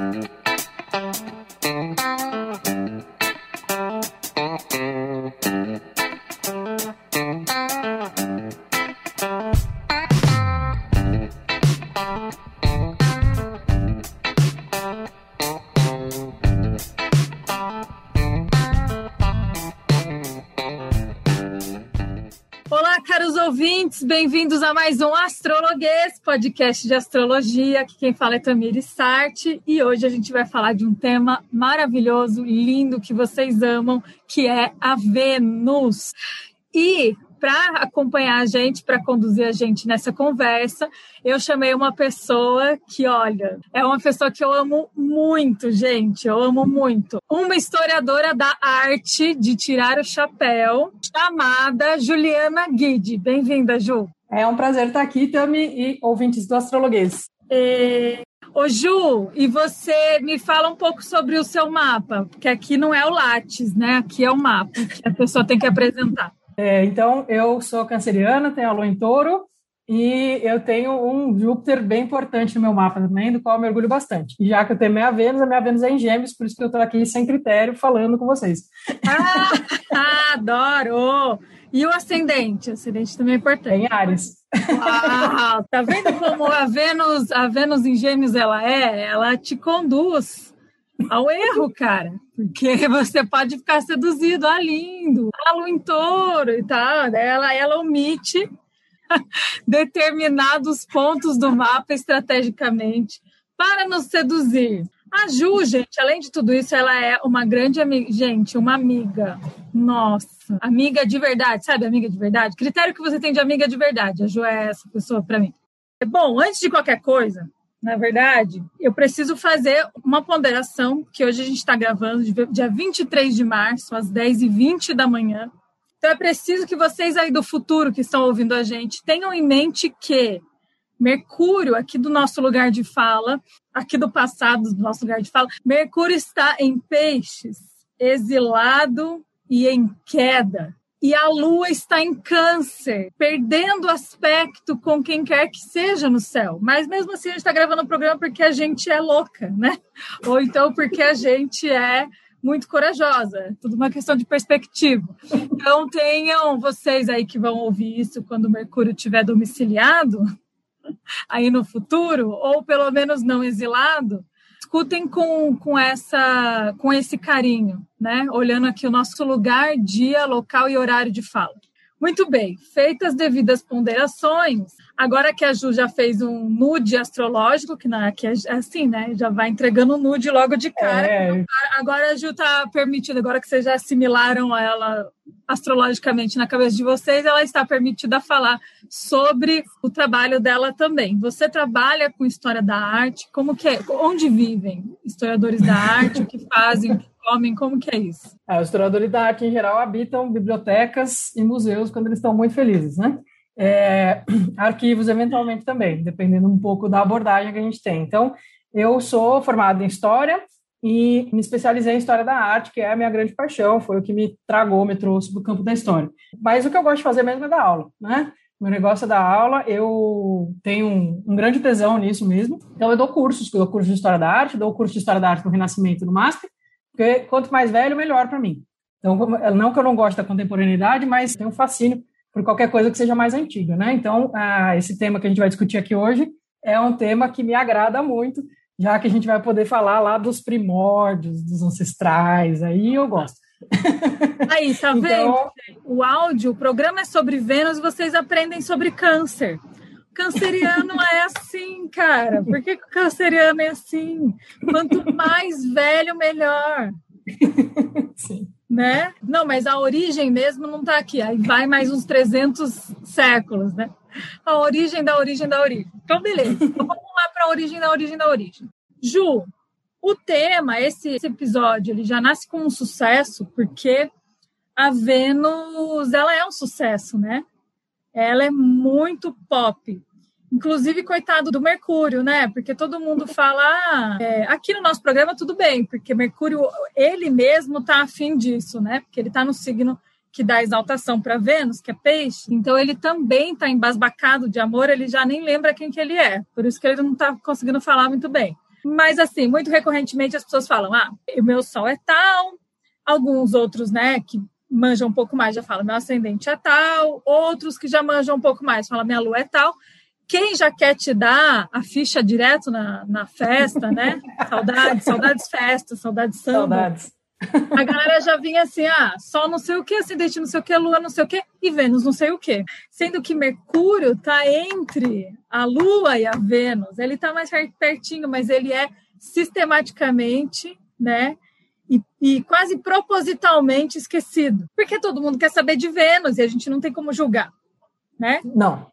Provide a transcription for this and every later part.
ouvintes, bem-vindos a mais um Astrologuês, podcast de astrologia. Aqui quem fala é Tamiri Sarte e hoje a gente vai falar de um tema maravilhoso, lindo, que vocês amam, que é a Vênus. E para acompanhar a gente, para conduzir a gente nessa conversa, eu chamei uma pessoa que, olha, é uma pessoa que eu amo muito, gente, eu amo muito. Uma historiadora da arte de tirar o chapéu, chamada Juliana Guide. Bem-vinda, Ju. É um prazer estar aqui, Tami, e ouvintes do Astrologuês. E... Ô Ju, e você me fala um pouco sobre o seu mapa, porque aqui não é o Lattes, né? Aqui é o mapa que a pessoa tem que apresentar. É, então, eu sou canceriana, tenho a lua em touro, e eu tenho um Júpiter bem importante no meu mapa também, do qual eu mergulho bastante. E já que eu tenho minha Vênus, a minha Vênus é em Gêmeos, por isso que eu estou aqui sem critério falando com vocês. Ah, adoro! E o ascendente? O ascendente também é importante. Em Ares. Uau, tá vendo como a Vênus, a Vênus em Gêmeos ela é? Ela te conduz ao erro, cara. Porque você pode ficar seduzido, ah, lindo, ah, em touro e tal. Ela, ela omite determinados pontos do mapa estrategicamente para nos seduzir. A Ju, gente, além de tudo isso, ela é uma grande amiga. Gente, uma amiga. Nossa, amiga de verdade, sabe? Amiga de verdade. Critério que você tem de amiga de verdade. A Ju é essa pessoa para mim. Bom, antes de qualquer coisa, na verdade, eu preciso fazer uma ponderação, que hoje a gente está gravando, dia 23 de março, às 10h20 da manhã. Então é preciso que vocês aí do futuro que estão ouvindo a gente tenham em mente que Mercúrio, aqui do nosso lugar de fala, aqui do passado do nosso lugar de fala, Mercúrio está em peixes, exilado e em queda e a lua está em câncer, perdendo aspecto com quem quer que seja no céu. Mas mesmo assim a gente está gravando o programa porque a gente é louca, né? Ou então porque a gente é muito corajosa. Tudo uma questão de perspectiva. Então tenham vocês aí que vão ouvir isso quando o Mercúrio estiver domiciliado aí no futuro, ou pelo menos não exilado, escutem com, com, essa, com esse carinho, né? Olhando aqui o nosso lugar, dia, local e horário de fala. Muito bem, feitas as devidas ponderações, agora que a Ju já fez um nude astrológico, que, não, que é assim, né? Já vai entregando o nude logo de cara. É. Agora a Ju está permitida, agora que vocês já assimilaram ela astrologicamente na cabeça de vocês, ela está permitida falar sobre o trabalho dela também. Você trabalha com história da arte, como que é? Onde vivem historiadores da arte, o que fazem, comem, como que é isso? É, os historiadores da arte, em geral, habitam bibliotecas e museus quando eles estão muito felizes, né? É, arquivos, eventualmente, também, dependendo um pouco da abordagem que a gente tem. Então, eu sou formado em História e me especializei em História da Arte, que é a minha grande paixão, foi o que me tragou, me trouxe para o campo da História. Mas o que eu gosto de fazer mesmo é dar aula, né? Meu negócio é dar aula, eu tenho um, um, grande tesão nisso mesmo. Então, eu dou cursos, eu dou curso de História da Arte, dou curso de História da Arte do Renascimento no MASP, porque quanto mais velho, melhor para mim. Então, não que eu não goste da contemporaneidade, mas tenho um fascínio por qualquer coisa que seja mais antiga, né? Então, ah, esse tema que a gente vai discutir aqui hoje é um tema que me agrada muito, já que a gente vai poder falar lá dos primórdios, dos ancestrais, aí eu gosto. Aí, tá então, vendo? O áudio, o programa é sobre Vênus, vocês aprendem sobre câncer canceriano é assim, cara. Por que, que o canceriano é assim? Quanto mais velho, melhor. Sim. Né? Não, mas a origem mesmo não está aqui. Aí vai mais uns 300 séculos, né? A origem da origem da origem. Então, beleza. Então, vamos lá para a origem da origem da origem. Ju, o tema, esse, esse episódio, ele já nasce com um sucesso porque a Vênus, ela é um sucesso, né? Ela é muito pop. Inclusive, coitado do Mercúrio, né? Porque todo mundo fala. Ah, é, aqui no nosso programa, tudo bem, porque Mercúrio, ele mesmo tá afim disso, né? Porque ele tá no signo que dá exaltação para Vênus, que é peixe. Então, ele também tá embasbacado de amor, ele já nem lembra quem que ele é. Por isso que ele não tá conseguindo falar muito bem. Mas, assim, muito recorrentemente as pessoas falam: ah, o meu sol é tal, alguns outros, né, que manjam um pouco mais já falam: meu ascendente é tal, outros que já manjam um pouco mais falam: minha lua é tal. Quem já quer te dar a ficha direto na, na festa, né? Saudades, saudades festas, saudades samba. Saudades. A galera já vinha assim, ah, Sol não sei o que, ascendente não sei o que, Lua não sei o que, e Vênus não sei o que. Sendo que Mercúrio está entre a Lua e a Vênus. Ele está mais pertinho, mas ele é sistematicamente, né? E, e, quase propositalmente esquecido. Porque todo mundo quer saber de Vênus e a gente não tem como julgar, né? Não.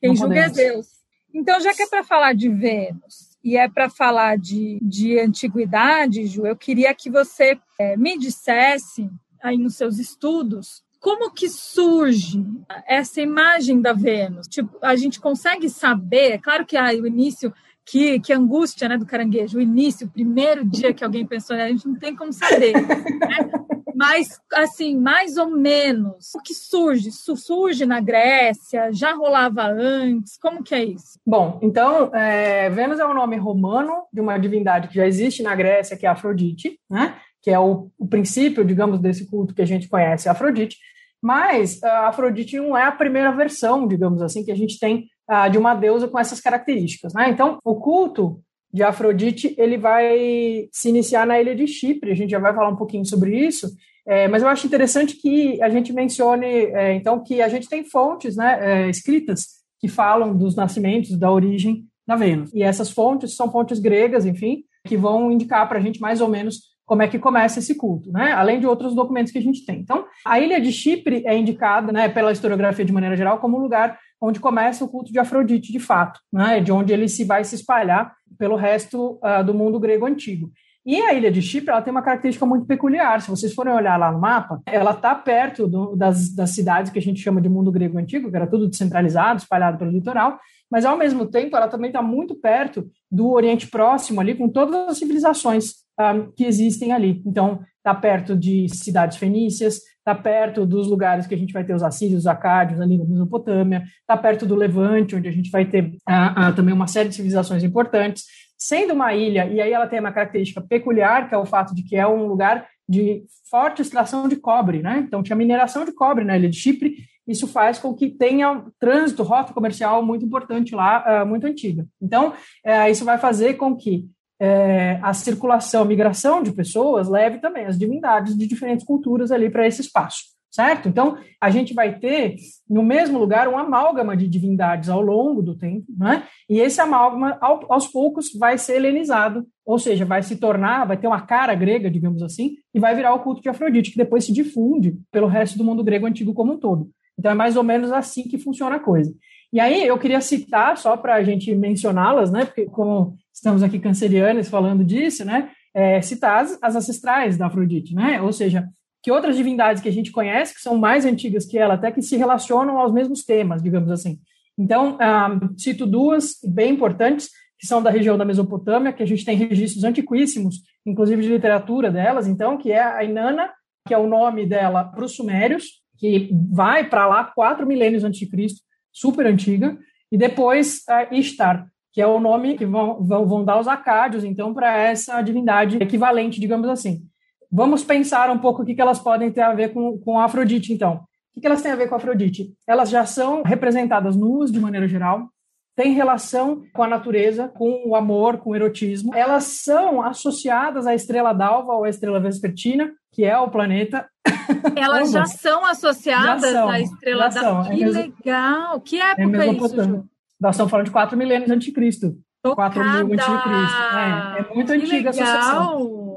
Quem não julga é podemos. é Deus. Então, já que é para falar de Vênus, e é para falar de, de antiguidade, Ju, eu queria que você é, me dissesse aí nos seus estudos como que surge essa imagem da Vênus? Tipo, a gente consegue saber, é claro que ah, o início, que, que angústia né, do caranguejo, o início, o primeiro dia que alguém pensou, a gente não tem como saber. Né? Mas, assim, mais ou menos, o que surge? Surge na Grécia? Já rolava antes? Como que é isso? Bom, então, é, Vênus é um nome romano de uma divindade que já existe na Grécia, que é Afrodite, né? que é o, o princípio, digamos, desse culto que a gente conhece, Afrodite. Mas a Afrodite não é a primeira versão, digamos assim, que a gente tem de uma deusa com essas características. Né? Então, o culto de Afrodite ele vai se iniciar na ilha de Chipre. A gente já vai falar um pouquinho sobre isso. É, mas eu acho interessante que a gente mencione, é, então, que a gente tem fontes né, é, escritas que falam dos nascimentos, da origem da Vênus. E essas fontes são fontes gregas, enfim, que vão indicar para a gente mais ou menos como é que começa esse culto, né? Além de outros documentos que a gente tem. Então, a ilha de Chipre é indicada, né, pela historiografia de maneira geral, como um lugar onde começa o culto de Afrodite, de fato, né? De onde ele se vai se espalhar pelo resto uh, do mundo grego antigo. E a ilha de Chipre ela tem uma característica muito peculiar. Se vocês forem olhar lá no mapa, ela está perto do, das, das cidades que a gente chama de mundo grego antigo, que era tudo descentralizado, espalhado pelo litoral, mas ao mesmo tempo ela também está muito perto do Oriente Próximo ali, com todas as civilizações um, ah, que existem ali. Então, está perto de cidades fenícias, está perto dos lugares que a gente vai ter os assírios, os acádios ali na Mesopotâmia, está perto do Levante, onde a gente vai ter uh, uh, também uma série de civilizações importantes sendo uma ilha, e aí ela tem uma característica peculiar, que é o fato de que é um lugar de forte extração de cobre, né? Então tinha mineração de cobre na ilha de Chipre, isso faz com que tenha trânsito, rota comercial muito importante lá, uh, muito antiga. Então, uh, isso vai fazer com que uh, a circulação, a migração de pessoas leve também as divindades de diferentes culturas ali para esse espaço certo? Então, a gente vai ter no mesmo lugar um amálgama de divindades ao longo do tempo, né? E esse amálgama, aos poucos, vai ser helenizado, ou seja, vai se tornar, vai ter uma cara grega, digamos assim, e vai virar o culto de Afrodite, que depois se difunde pelo resto do mundo grego antigo como um todo. Então, é mais ou menos assim que funciona a coisa. E aí, eu queria citar, só para a gente mencioná-las, né? Porque, como estamos aqui cancerianos falando disso, né? É, citar as, as ancestrais da Afrodite, né? Ou seja, que outras divindades que a gente conhece, que são mais antigas que ela, até que se relacionam aos mesmos temas, digamos assim. Então, um, cito duas bem importantes, que são da região da Mesopotâmia, que a gente tem registros antiquíssimos, inclusive de literatura delas, então, que é a Inanna, que é o nome dela para os sumérios, que vai para lá quatro milênios antes de Cristo, super antiga, e depois a Ishtar, que é o nome que vão, vão, vão dar os acádios, então, para essa divindade equivalente, digamos assim. Vamos pensar um pouco o que, elas podem ter a ver com, com a Afrodite, então. O que, elas têm a ver com a Afrodite? Elas já são representadas nuas, de maneira geral, têm relação com a natureza, com o amor, com o erotismo. Elas são associadas à estrela d'alva ou à estrela vespertina, que é o planeta. Elas já são associadas já são, à estrela d'alva. Que é legal! Que época é, é isso, Ju? Nós estamos falando de 4 milênios antes de Cristo. 4 mil antes de Cristo. É, é muito que antiga legal. a associação.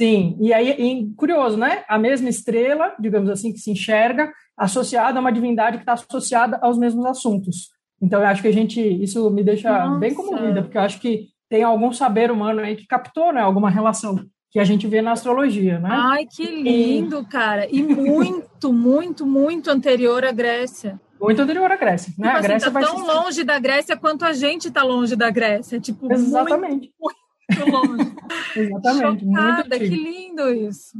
Sim, e aí, e, curioso, né? A mesma estrela, digamos assim, que se enxerga, associada a uma divindade que está associada aos mesmos assuntos. Então, eu acho que a gente, isso me deixa Nossa. bem comovida, porque eu acho que tem algum saber humano aí que captou, né, alguma relação que a gente vê na astrologia, né? Ai, que lindo, e... cara! E muito, muito, muito anterior à Grécia. Muito anterior à Grécia, né? Tipo a assim, Grécia tá tão longe da Grécia quanto a gente está longe da Grécia, tipo, Exatamente. Muito longe. Exatamente. Chocada, que lindo isso.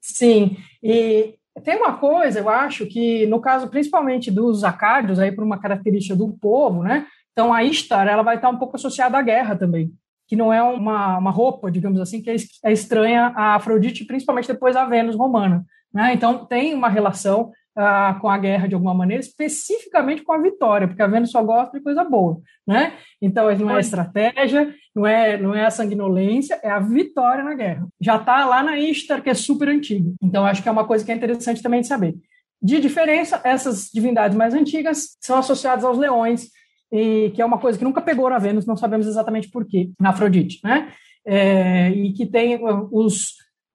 Sim, e tem uma coisa, eu acho, que no caso principalmente dos acádios, aí por uma característica do povo, né? Então a Istar, ela vai estar um pouco associada à guerra também, que não é uma, uma roupa, digamos assim, que é, é estranha a Afrodite, principalmente depois a Vênus romana. Né? Então, tem uma relação ah, com a guerra de alguma maneira, especificamente com a vitória, porque a Vênus só gosta de coisa boa, né? Então, não é estratégia, não é, não é a sanguinolência, é a vitória na guerra. Já está lá na Ishtar, que é super antiga. Então, acho que é uma coisa que é interessante também de saber. De diferença, essas divindades mais antigas são associadas aos leões, e que é uma coisa que nunca pegou na Vênus, não sabemos exatamente por quê, na Afrodite, né? É, e que tem os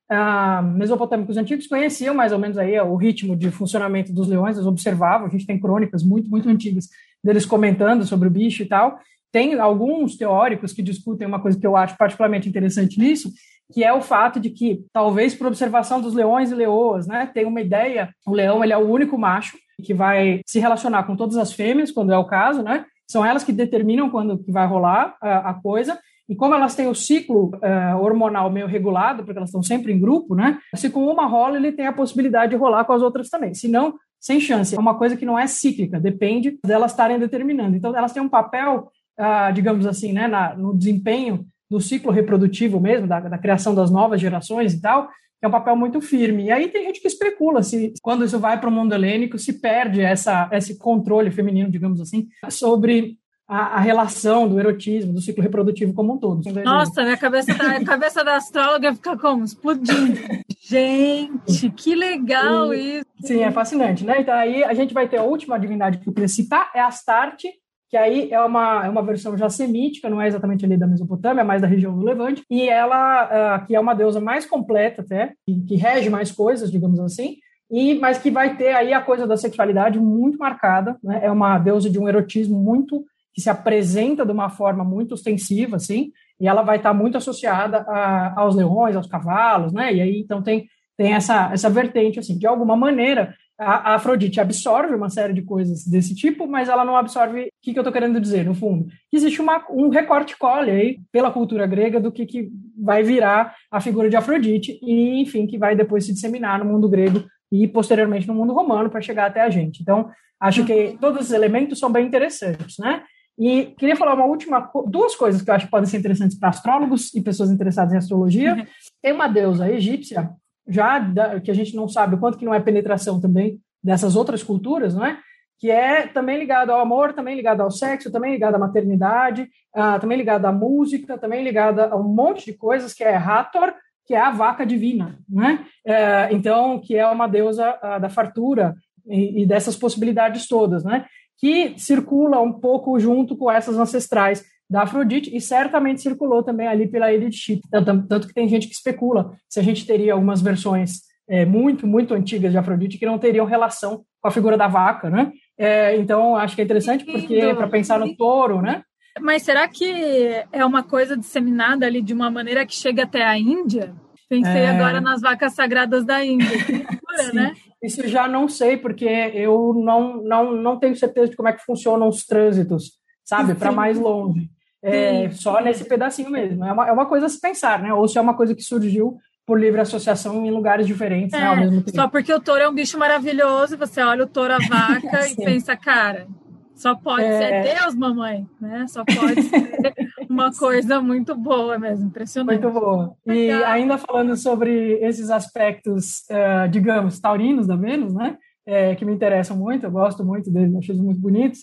ah, mesopotâmicos antigos conheciam mais ou menos aí o ritmo de funcionamento dos leões, eles observavam, a gente tem crônicas muito, muito antigas deles comentando sobre o bicho e tal. Tem alguns teóricos que discutem uma coisa que eu acho particularmente interessante nisso, que é o fato de que, talvez por observação dos leões e leoas, né, tem uma ideia, o leão ele é o único macho que vai se relacionar com todas as fêmeas, quando é o caso, né, são elas que determinam quando que vai rolar a, a coisa, e como elas têm o ciclo uh, hormonal meio regulado, porque elas estão sempre em grupo, né? Se com uma rola, ele tem a possibilidade de rolar com as outras também. Se não, sem chance. É uma coisa que não é cíclica, depende delas estarem determinando. Então, elas têm um papel, uh, digamos assim, né, na, no desempenho do ciclo reprodutivo mesmo, da, da criação das novas gerações e tal, que é um papel muito firme. E aí tem gente que especula se, quando isso vai para o mundo helênico, se perde essa, esse controle feminino, digamos assim, sobre a, a, relação do erotismo, do ciclo reprodutivo como um todo. Nossa, minha cabeça da, a cabeça da astróloga fica como? Explodindo. Gente, que legal e, isso! Sim, é fascinante, né? Então aí a gente vai ter a última divindade que eu queria citar, é Astarte, que aí é uma, é uma versão já semítica, não é exatamente ali da Mesopotâmia, é mais da região do Levante, e ela, uh, que é uma deusa mais completa até, que, que rege mais coisas, digamos assim, e mas que vai ter aí a coisa da sexualidade muito marcada, né? É uma deusa de um erotismo muito que se apresenta de uma forma muito ostensiva, assim, e ela vai estar muito associada a, aos leões, aos cavalos, né? E aí, então, tem, tem essa, essa vertente, assim, de alguma maneira, a, Afrodite absorve uma série de coisas desse tipo, mas ela não absorve. O que, que eu estou querendo dizer, no fundo? Existe uma, um recorte cole aí, pela cultura grega, do que, que vai virar a figura de Afrodite, e, enfim, que vai depois se disseminar no mundo grego e, posteriormente, no mundo romano, para chegar até a gente. Então, acho que todos os elementos são bem interessantes, né? E queria falar uma última, duas coisas que eu acho que podem ser interessantes para astrólogos e pessoas interessadas em astrologia. Uhum. Tem uma deusa egípcia, já da, que a gente não sabe o quanto que não é penetração também dessas outras culturas, não é? Que é também ligado ao amor, também ligado ao sexo, também ligado à maternidade, uh, também ligado à música, também ligado a um monte de coisas, que é Hathor, que é a vaca divina, né? Uh, então, que é uma deusa uh, da fartura e, e, dessas possibilidades todas, né? que circula um pouco junto com essas ancestrais da Afrodite e certamente circulou também ali pela Chipre. Tanto, tanto que tem gente que especula se a gente teria algumas versões é, muito, muito antigas de Afrodite que não teriam relação com a figura da vaca, né? É, então, acho que é interessante porque para pensar no touro, né? Mas será que é uma coisa disseminada ali de uma maneira que chega até a Índia? Pensei é... agora nas vacas sagradas da Índia. Né? Isso já não sei, porque eu não, não, não tenho certeza de como é que funcionam os trânsitos, sabe? Para mais longe. É, só nesse pedacinho mesmo. É uma, é uma coisa a se pensar, né? Ou se é uma coisa que surgiu por livre associação em lugares diferentes, é, né, ao é, mesmo tempo. Só porque o touro é um bicho maravilhoso, você olha o touro, a vaca e pensa, cara, só pode é... ser Deus, mamãe, né? Só pode ser uma coisa muito boa mesmo, impressionante. Muito boa. E ainda falando sobre esses aspectos, uh, digamos, taurinos da Vênus, né? É, que me interessam muito, eu gosto muito deles, acho eles muito bonitos.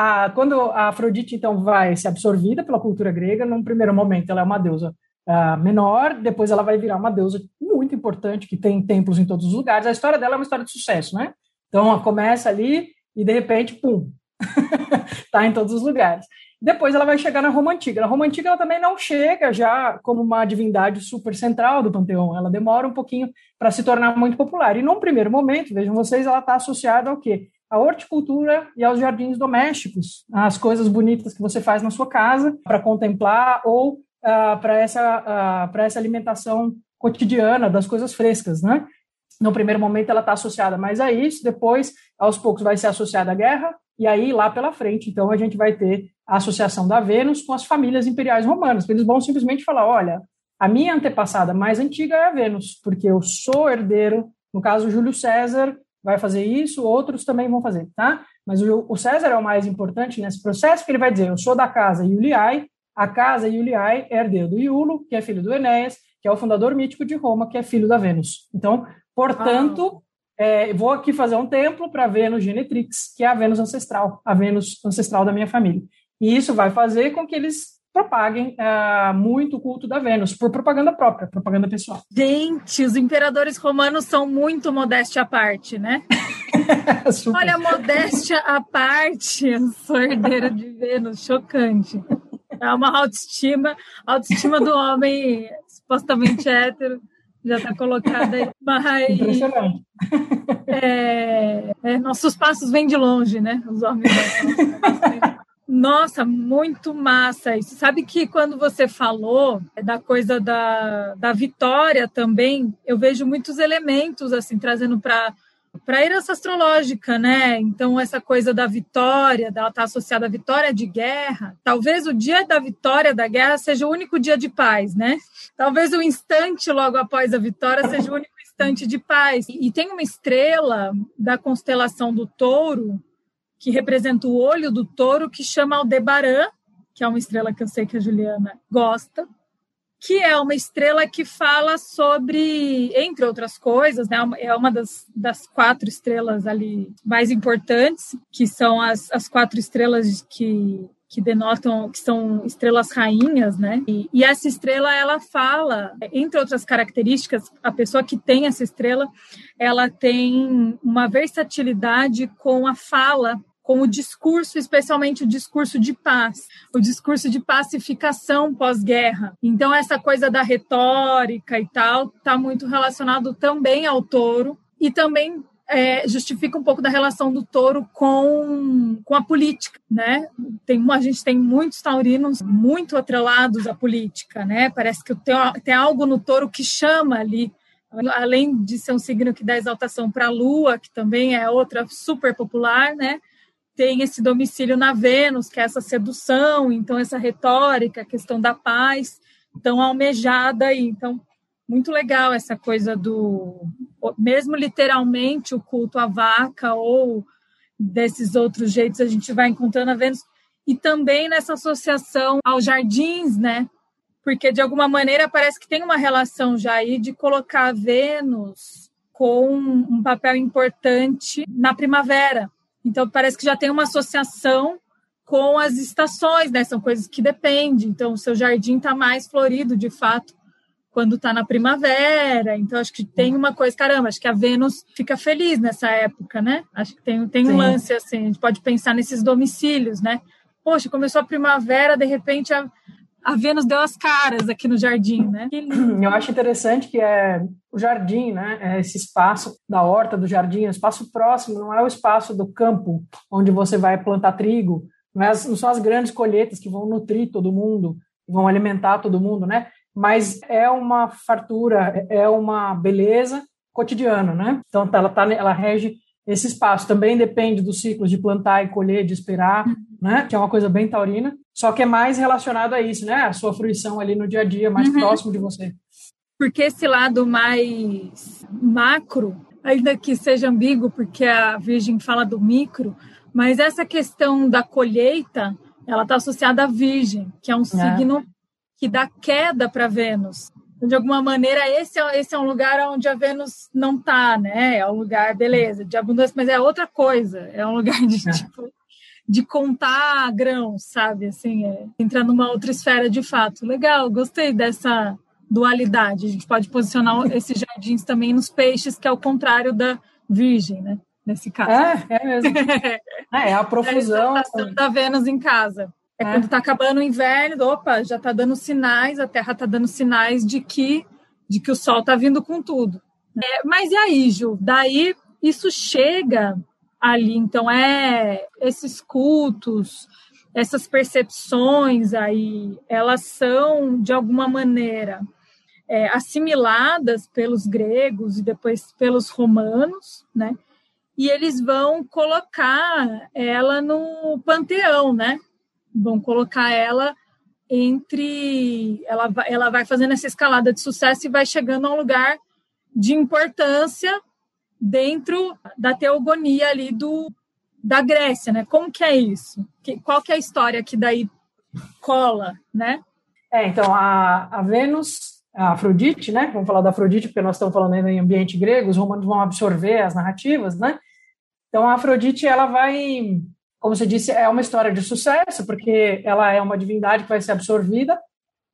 Ah, quando a Afrodite, então, vai ser absorvida pela cultura grega, num primeiro momento ela é uma deusa uh, menor, depois ela vai virar uma deusa muito importante, que tem templos em todos os lugares. A história dela é uma história de sucesso, né? Então, ela começa ali e, de repente, pum, tá em todos os lugares. Depois ela vai chegar na Roma Antiga. Na Roma Antiga ela também não chega já como uma divindade super central do panteão. Ela demora um pouquinho para se tornar muito popular. E num primeiro momento, vejam vocês, ela está associada ao quê? A horticultura e aos jardins domésticos, as coisas bonitas que você faz na sua casa para contemplar ou uh, ah, para essa, uh, essa alimentação cotidiana das coisas frescas, né? No primeiro momento ela está associada mais a isso, depois, aos poucos, vai ser associada à guerra, e aí, lá pela frente, então, a gente vai ter a associação da Vênus com as famílias imperiais romanas. Eles vão simplesmente falar: olha, a minha antepassada mais antiga é a Vênus, porque eu sou herdeiro. No caso, Júlio César vai fazer isso, outros também vão fazer, tá? Mas o, o César é o mais importante nesse processo, porque ele vai dizer: eu sou da casa Iuliae, a casa Iuliae é herdeiro do Iulo, que é filho do Enéas, que é o fundador mítico de Roma, que é filho da Vênus. Então, portanto, ah. é, vou aqui fazer um templo para Vênus Genetrix, que é a Vênus ancestral, a Vênus ancestral da minha família. E isso vai fazer com que eles propaguem uh, muito o culto da Vênus, por propaganda própria, propaganda pessoal. Gente, os imperadores romanos são muito modéstia à parte, né? Olha, modéstia à parte, eu sou herdeira de Vênus, chocante. É uma autoestima, autoestima do homem supostamente hétero já está colocada aí. Mas, Impressionante. É, é, nossos passos vêm de longe, né? Os homens. Nossa, muito massa isso. Sabe que quando você falou da coisa da, da vitória também, eu vejo muitos elementos assim trazendo para para a herança astrológica, né? Então, essa coisa da vitória, dela estar tá associada à vitória de guerra, talvez o dia da vitória da guerra seja o único dia de paz, né? Talvez o instante logo após a vitória seja o único instante de paz. E tem uma estrela da constelação do touro que representa o olho do touro, que chama Aldebaran, que é uma estrela que eu sei que a Juliana gosta, que é uma estrela que fala sobre, entre outras coisas, né, é uma das, das quatro estrelas ali mais importantes, que são as, as quatro estrelas que, que denotam que são estrelas rainhas, né? E, e, essa estrela ela fala, entre outras características, a pessoa que tem essa estrela, ela tem uma versatilidade com a fala com o discurso, especialmente o discurso de paz, o discurso de pacificação pós-guerra. Então, essa coisa da retórica e tal está muito relacionado também ao touro e também é, justifica um pouco da relação do touro com, com a política, né? Tem, a gente tem muitos taurinos muito atrelados à política, né? Parece que tem, tem algo no touro que chama ali além de ser um signo que dá exaltação para a lua, que também é outra super popular, né? Tem esse domicílio na Vênus, que é essa sedução, então essa retórica, a questão da paz, tão almejada aí. Então, muito legal essa coisa do, mesmo literalmente o culto à vaca ou desses outros jeitos a gente vai encontrando a Vênus e também nessa associação aos jardins, né? Porque de alguma maneira parece que tem uma relação já aí de colocar a Vênus com um papel importante na primavera, então, parece que já tem uma associação com as estações, né? São coisas que dependem. Então, o seu jardim está mais florido, de fato, quando está na primavera. Então, acho que tem uma coisa, caramba, acho que a Vênus fica feliz nessa época, né? Acho que tem, tem um lance assim, a gente pode pensar nesses domicílios, né? Poxa, começou a primavera, de repente a, a Vênus deu as caras aqui no jardim, né? Eu acho interessante que é o jardim, né? É esse espaço da horta do jardim, o espaço próximo, não é o espaço do campo onde você vai plantar trigo, não, é as, não são as grandes colheitas que vão nutrir todo mundo, vão alimentar todo mundo, né? Mas é uma fartura, é uma beleza cotidiana, né? Então ela tá, ela rege esse espaço. Também depende dos ciclos de plantar e colher, de esperar, uhum. né? Que é uma coisa bem taurina. Só que é mais relacionado a isso, né? A sua fruição ali no dia a dia, mais uhum. próximo de você. Porque esse lado mais macro, ainda que seja ambíguo, porque a Virgem fala do micro, mas essa questão da colheita, ela está associada à Virgem, que é um é. signo que dá queda para Vênus. De alguma maneira, esse é, esse é um lugar onde a Vênus não está, né? É um lugar, beleza, de abundância, mas é outra coisa. É um lugar de, é. tipo, de contar grãos, sabe? Assim, é, entrar numa outra esfera de fato. Legal, gostei dessa dualidade. A gente pode posicionar esses jardins também nos peixes, que é o contrário da virgem, né? Nesse caso. É, é mesmo. é, é a profusão. É a da Vênus em casa. É, é. quando está acabando o inverno, opa, já está dando sinais, a Terra está dando sinais de que, de que o Sol está vindo com tudo. É, mas e aí, Ju? Daí isso chega ali, então é esses cultos, essas percepções aí, elas são de alguma maneira é, assimiladas pelos gregos e depois pelos romanos, né? E eles vão colocar ela no panteão, né? Vão colocar ela entre. Ela, ela vai fazendo essa escalada de sucesso e vai chegando a um lugar de importância dentro da teogonia ali do, da Grécia, né? Como que é isso? Que, qual que é a história que daí cola, né? É, então, a, a Vênus, a Afrodite, né? Vamos falar da Afrodite, porque nós estamos falando ainda em ambiente grego, os romanos vão absorver as narrativas, né? Então, a Afrodite, ela vai, como você disse, é uma história de sucesso, porque ela é uma divindade que vai ser absorvida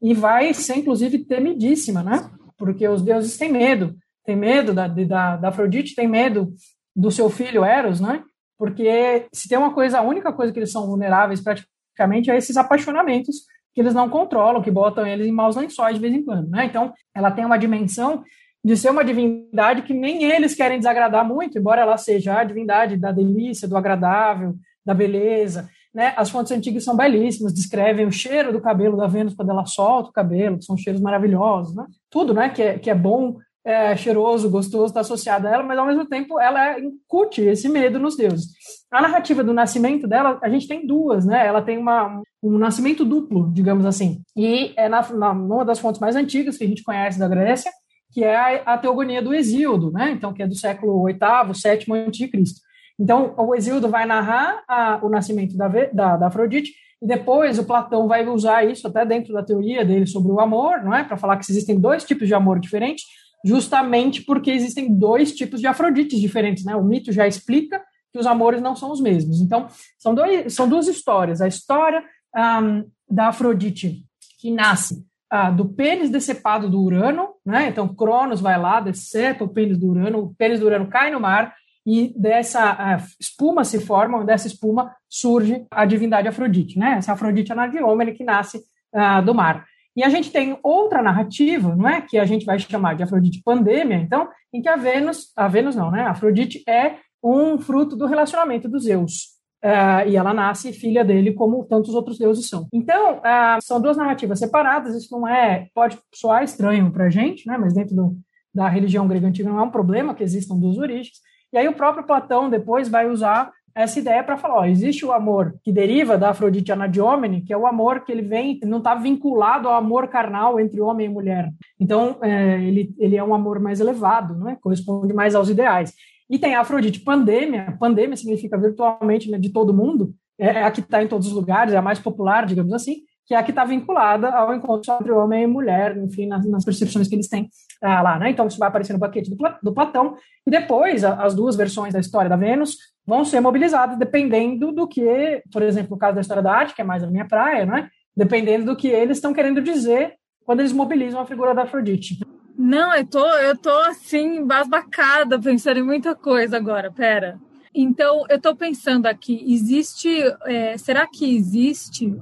e vai ser, inclusive, temidíssima, né? Porque os deuses têm medo, têm medo da, da, da Afrodite, têm medo do seu filho Eros, né? Porque se tem uma coisa, a única coisa que eles são vulneráveis praticamente é esses apaixonamentos que eles não controlam, que botam eles em maus lençóis de vez em quando, né? Então, ela tem uma dimensão de ser uma divindade que nem eles querem desagradar muito, embora ela seja a divindade da delícia, do agradável, da beleza, né? As fontes antigas são belíssimas, descrevem o cheiro do cabelo da Vênus quando ela solta o cabelo, que são cheiros maravilhosos, né? Tudo, né, que é, que é bom é, cheiroso, gostoso, está associado a ela, mas ao mesmo tempo ela incute esse medo nos deuses. A narrativa do nascimento dela, a gente tem duas, né? Ela tem uma, um nascimento duplo, digamos assim. E é na, na, numa das fontes mais antigas que a gente conhece da Grécia, que é a, a teogonia do Exíodo, né? Então, que é do século VIII, VII a.C. Então, o Exíodo vai narrar a, o nascimento da, da, da Afrodite, e depois o Platão vai usar isso até dentro da teoria dele sobre o amor, não é? Para falar que existem dois tipos de amor diferentes, justamente porque existem dois tipos de Afrodites diferentes, né? O mito já explica que os amores não são os mesmos. Então, são, dois, são duas histórias. A história um, da Afrodite, que nasce uh, do pênis decepado do Urano, né? Então, Cronos vai lá, decepa o pênis do Urano, o pênis do Urano cai no mar, e dessa espuma se forma, dessa espuma surge a divindade Afrodite, né? Essa Afrodite é Anadiomene que nasce uh, do mar. E a gente tem outra narrativa, não é? Que a gente vai chamar de Afrodite pandêmia, então, em que a Vênus, a Vênus não, né? A Afrodite é um fruto do relacionamento dos Zeus. Uh, e ela nasce filha dele, como tantos outros deuses são. Então, uh, são duas narrativas separadas, isso não é, pode soar estranho para a gente, né? Mas dentro do, da religião grega antiga não é um problema que existam duas origens. E aí o próprio Platão depois vai usar essa ideia para falar, ó, existe o amor que deriva da Afrodite Anadiomene, que é o amor que ele vem, não está vinculado ao amor carnal entre homem e mulher. Então, é, ele, ele é um amor mais elevado, né? corresponde mais aos ideais. E tem a Afrodite Pandemia, pandemia significa virtualmente né, de todo mundo, é, é a que está em todos os lugares, é a mais popular, digamos assim, que é a que está vinculada ao encontro entre homem e mulher, enfim, nas, nas percepções que eles têm ah, lá, né? Então, isso vai aparecer no paquete do, do Platão, e depois a, as duas versões da história da Vênus vão ser mobilizadas dependendo do que, por exemplo, no caso da história da arte, que é mais a minha praia, né? Dependendo do que eles estão querendo dizer quando eles mobilizam a figura da Afrodite. Não, eu tô, eu tô assim, basbacada, pensando em muita coisa agora, pera. Então, eu estou pensando aqui, existe, é, será que existe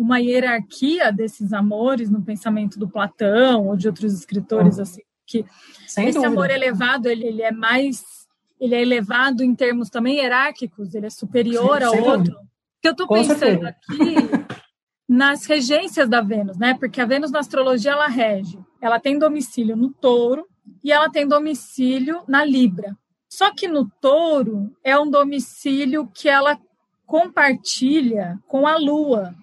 uma hierarquia desses amores no pensamento do Platão ou de outros escritores uhum. assim que Sem esse dúvida. amor elevado ele, ele é mais ele é elevado em termos também hierárquicos ele é superior Sim, ao outro que eu estou pensando certeza. aqui nas regências da Vênus né porque a Vênus na astrologia ela rege ela tem domicílio no Touro e ela tem domicílio na Libra só que no Touro é um domicílio que ela compartilha com a Lua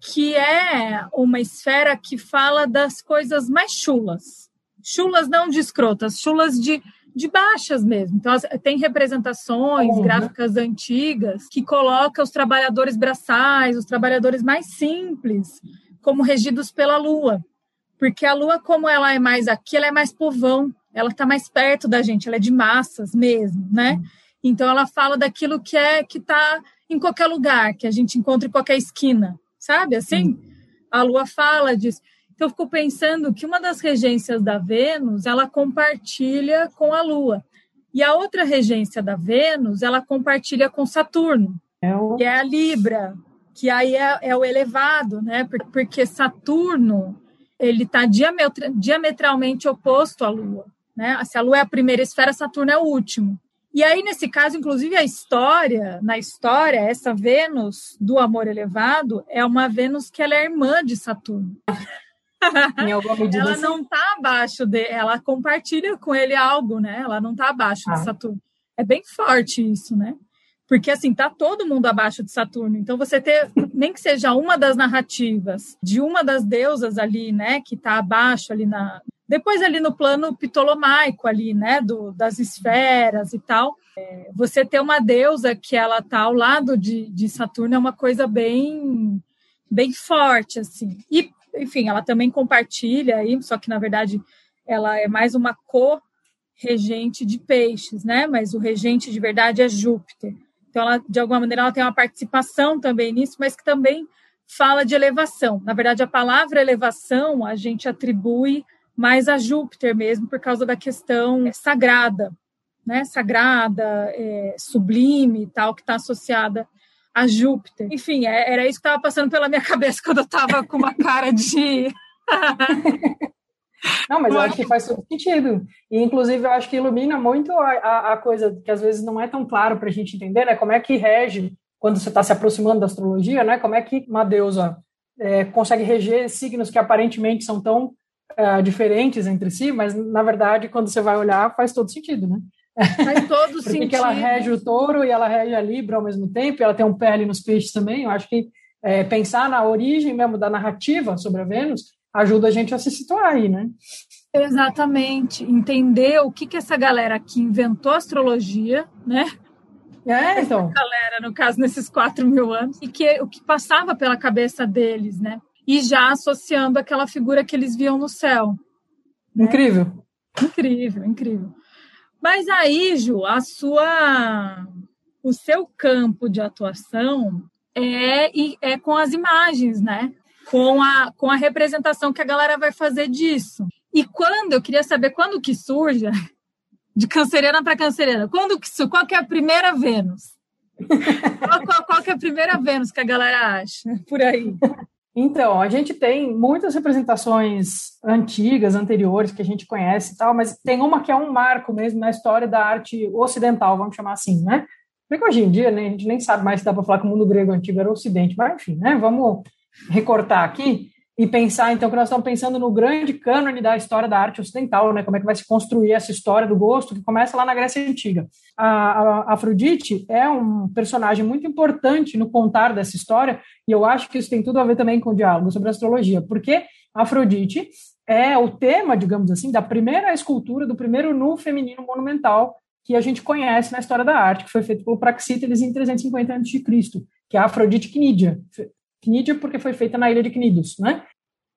que é uma esfera que fala das coisas mais chulas. Chulas não de escrotas, chulas de, de baixas mesmo. Então, tem representações uhum. gráficas antigas que colocam os trabalhadores braçais, os trabalhadores mais simples, como regidos pela Lua. Porque a Lua, como ela é mais aqui, ela é mais povão, ela está mais perto da gente, ela é de massas mesmo, né? Uhum. Então, ela fala daquilo que é que está em qualquer lugar, que a gente encontra em qualquer esquina sabe? Assim, a Lua fala disso. Então, eu fico pensando que uma das regências da Vênus, ela compartilha com a Lua. E a outra regência da Vênus, ela compartilha com Saturno, é o... que é a Libra, que aí é, é o elevado, né? Porque Saturno, ele está diametralmente oposto à Lua. Né? Se a Lua é a primeira esfera, Saturno é o último. E aí, nesse caso, inclusive, a história, na história, essa Vênus do amor elevado é uma Vênus que ela é irmã de Saturno. ela não está abaixo de, ela compartilha com ele algo, né? Ela não está abaixo ah. de Saturno. É bem forte isso, né? Porque assim, tá todo mundo abaixo de Saturno. Então você ter, nem que seja uma das narrativas de uma das deusas ali, né, que tá abaixo ali na depois ali no plano ptolomaico ali, né, do, das esferas e tal, é, você ter uma deusa que ela tá ao lado de, de Saturno é uma coisa bem bem forte, assim. E, enfim, ela também compartilha aí, só que na verdade ela é mais uma co-regente de peixes, né? Mas o regente de verdade é Júpiter. Então, ela, de alguma maneira, ela tem uma participação também nisso, mas que também fala de elevação. Na verdade, a palavra elevação a gente atribui mais a Júpiter mesmo, por causa da questão sagrada, né? Sagrada, é, sublime e tal, que está associada a Júpiter. Enfim, é, era isso que estava passando pela minha cabeça quando eu estava com uma cara de. Não, mas eu acho que faz todo sentido. E, inclusive, eu acho que ilumina muito a, a, a coisa que às vezes não é tão claro para a gente entender, né? Como é que rege, quando você está se aproximando da astrologia, né? Como é que uma deusa é, consegue reger signos que aparentemente são tão é, diferentes entre si, mas, na verdade, quando você vai olhar, faz todo sentido, né? Faz todo Porque sentido. Porque ela rege o touro e ela rege a Libra ao mesmo tempo, e ela tem um pé ali nos peixes também. Eu acho que é, pensar na origem mesmo da narrativa sobre a Vênus ajuda a gente a se situar aí, né? Exatamente. Entender o que, que essa galera que inventou a astrologia, né? É, então. Essa galera, no caso, nesses quatro mil anos, e que o que passava pela cabeça deles, né? E já associando aquela figura que eles viam no céu. Né? Incrível. Incrível, incrível. Mas aí, Ju, a sua, o seu campo de atuação é, é com as imagens, né? Com a, com a representação que a galera vai fazer disso. E quando, eu queria saber quando que surge, de canceriana para canceriana, quando que qual que é a primeira Vênus? qual, qual, qual que é a primeira Vênus que a galera acha por aí? Então, a gente tem muitas representações antigas, anteriores, que a gente conhece e tal, mas tem uma que é um marco mesmo na história da arte ocidental, vamos chamar assim, né? Porque hoje em dia, né, a gente nem sabe mais se dá para falar que o mundo grego antigo era ocidente, mas enfim, né? Vamos recortar aqui e pensar, então, que nós estamos pensando no grande cânone da história da arte ocidental, né? Como é que vai se construir essa história do gosto que começa lá na Grécia Antiga. A, a Afrodite é um personagem muito importante no contar dessa história, e eu acho que isso tem tudo a ver também com o diálogo sobre astrologia, porque Afrodite é o tema, digamos assim, da primeira escultura, do primeiro nu feminino monumental que a gente conhece na história da arte, que foi feito pelo Praxíteles em 350 a.C., que é a Afrodite Cnídia, Cnídia porque foi feita na ilha de Cnidos, né?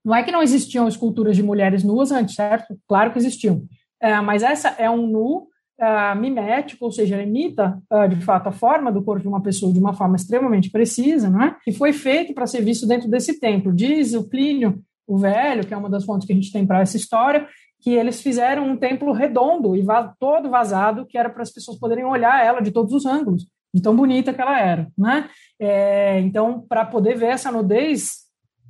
Não é que não existiam esculturas de mulheres nuas antes, certo? Claro que existiam. É, mas essa é um nu uh, mimético, ou seja, imita uh, de fato a forma do corpo de uma pessoa de uma forma extremamente precisa, né? E foi feito para ser visto dentro desse templo. Diz o Plínio, o Velho, que é uma das fontes que a gente tem para essa história, que eles fizeram um templo redondo e todo vazado, que era para as pessoas poderem olhar ela de todos os ângulos de tão bonita que ela era, né? É, então, para poder ver essa nudez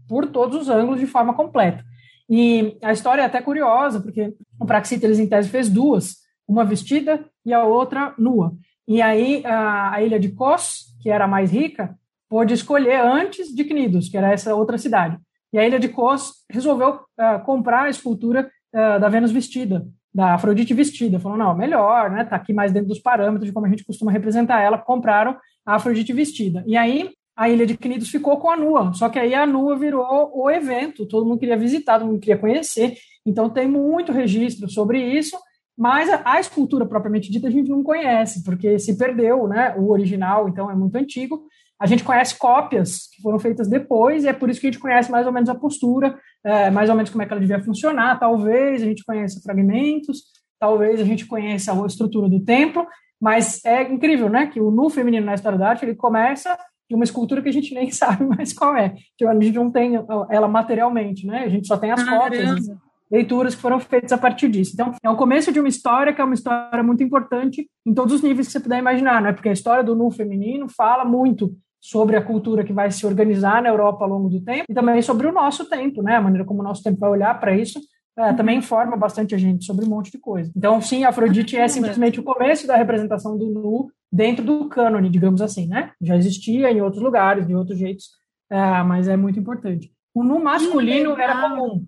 por todos os ângulos de forma completa. E a história é até curiosa, porque o Praxíteles, em tese, fez duas, uma vestida e a outra nua. E aí a, a ilha de Kos, que era a mais rica, pôde escolher antes de Cnidos, que era essa outra cidade. E a ilha de Kos resolveu uh, comprar a escultura uh, da Vênus vestida, da Afrodite vestida. Falou, não, melhor, né? Tá aqui mais dentro dos parâmetros de como a gente costuma representar ela. Compraram a Afrodite vestida. E aí a Ilha de Cnidos ficou com a Nua. Só que aí a Nua virou o evento. Todo mundo queria visitar, todo mundo queria conhecer. Então tem muito registro sobre isso. Mas a, a escultura propriamente dita a gente não conhece, porque se perdeu, né? O original, então, é muito antigo. A gente conhece cópias que foram feitas depois, e é por isso que a gente conhece mais ou menos a postura, é, mais ou menos como é que ela devia funcionar. Talvez a gente conheça fragmentos, talvez a gente conheça a estrutura do templo, mas é incrível, né? Que o nu feminino na história da arte ele começa de uma escultura que a gente nem sabe mais qual é. Que a gente não tem ela materialmente, né? A gente só tem as fotos, leituras que foram feitas a partir disso. Então, é o começo de uma história que é uma história muito importante em todos os níveis que você puder imaginar, né? Porque a história do nu feminino fala muito sobre a cultura que vai se organizar na Europa ao longo do tempo e também sobre o nosso tempo, né? A maneira como o nosso tempo vai olhar para isso é, também informa bastante a gente sobre um monte de coisa. Então, sim, Afrodite é simplesmente o começo da representação do nu dentro do cânone, digamos assim, né? Já existia em outros lugares, de outros jeitos, é, mas é muito importante. O nu masculino era comum.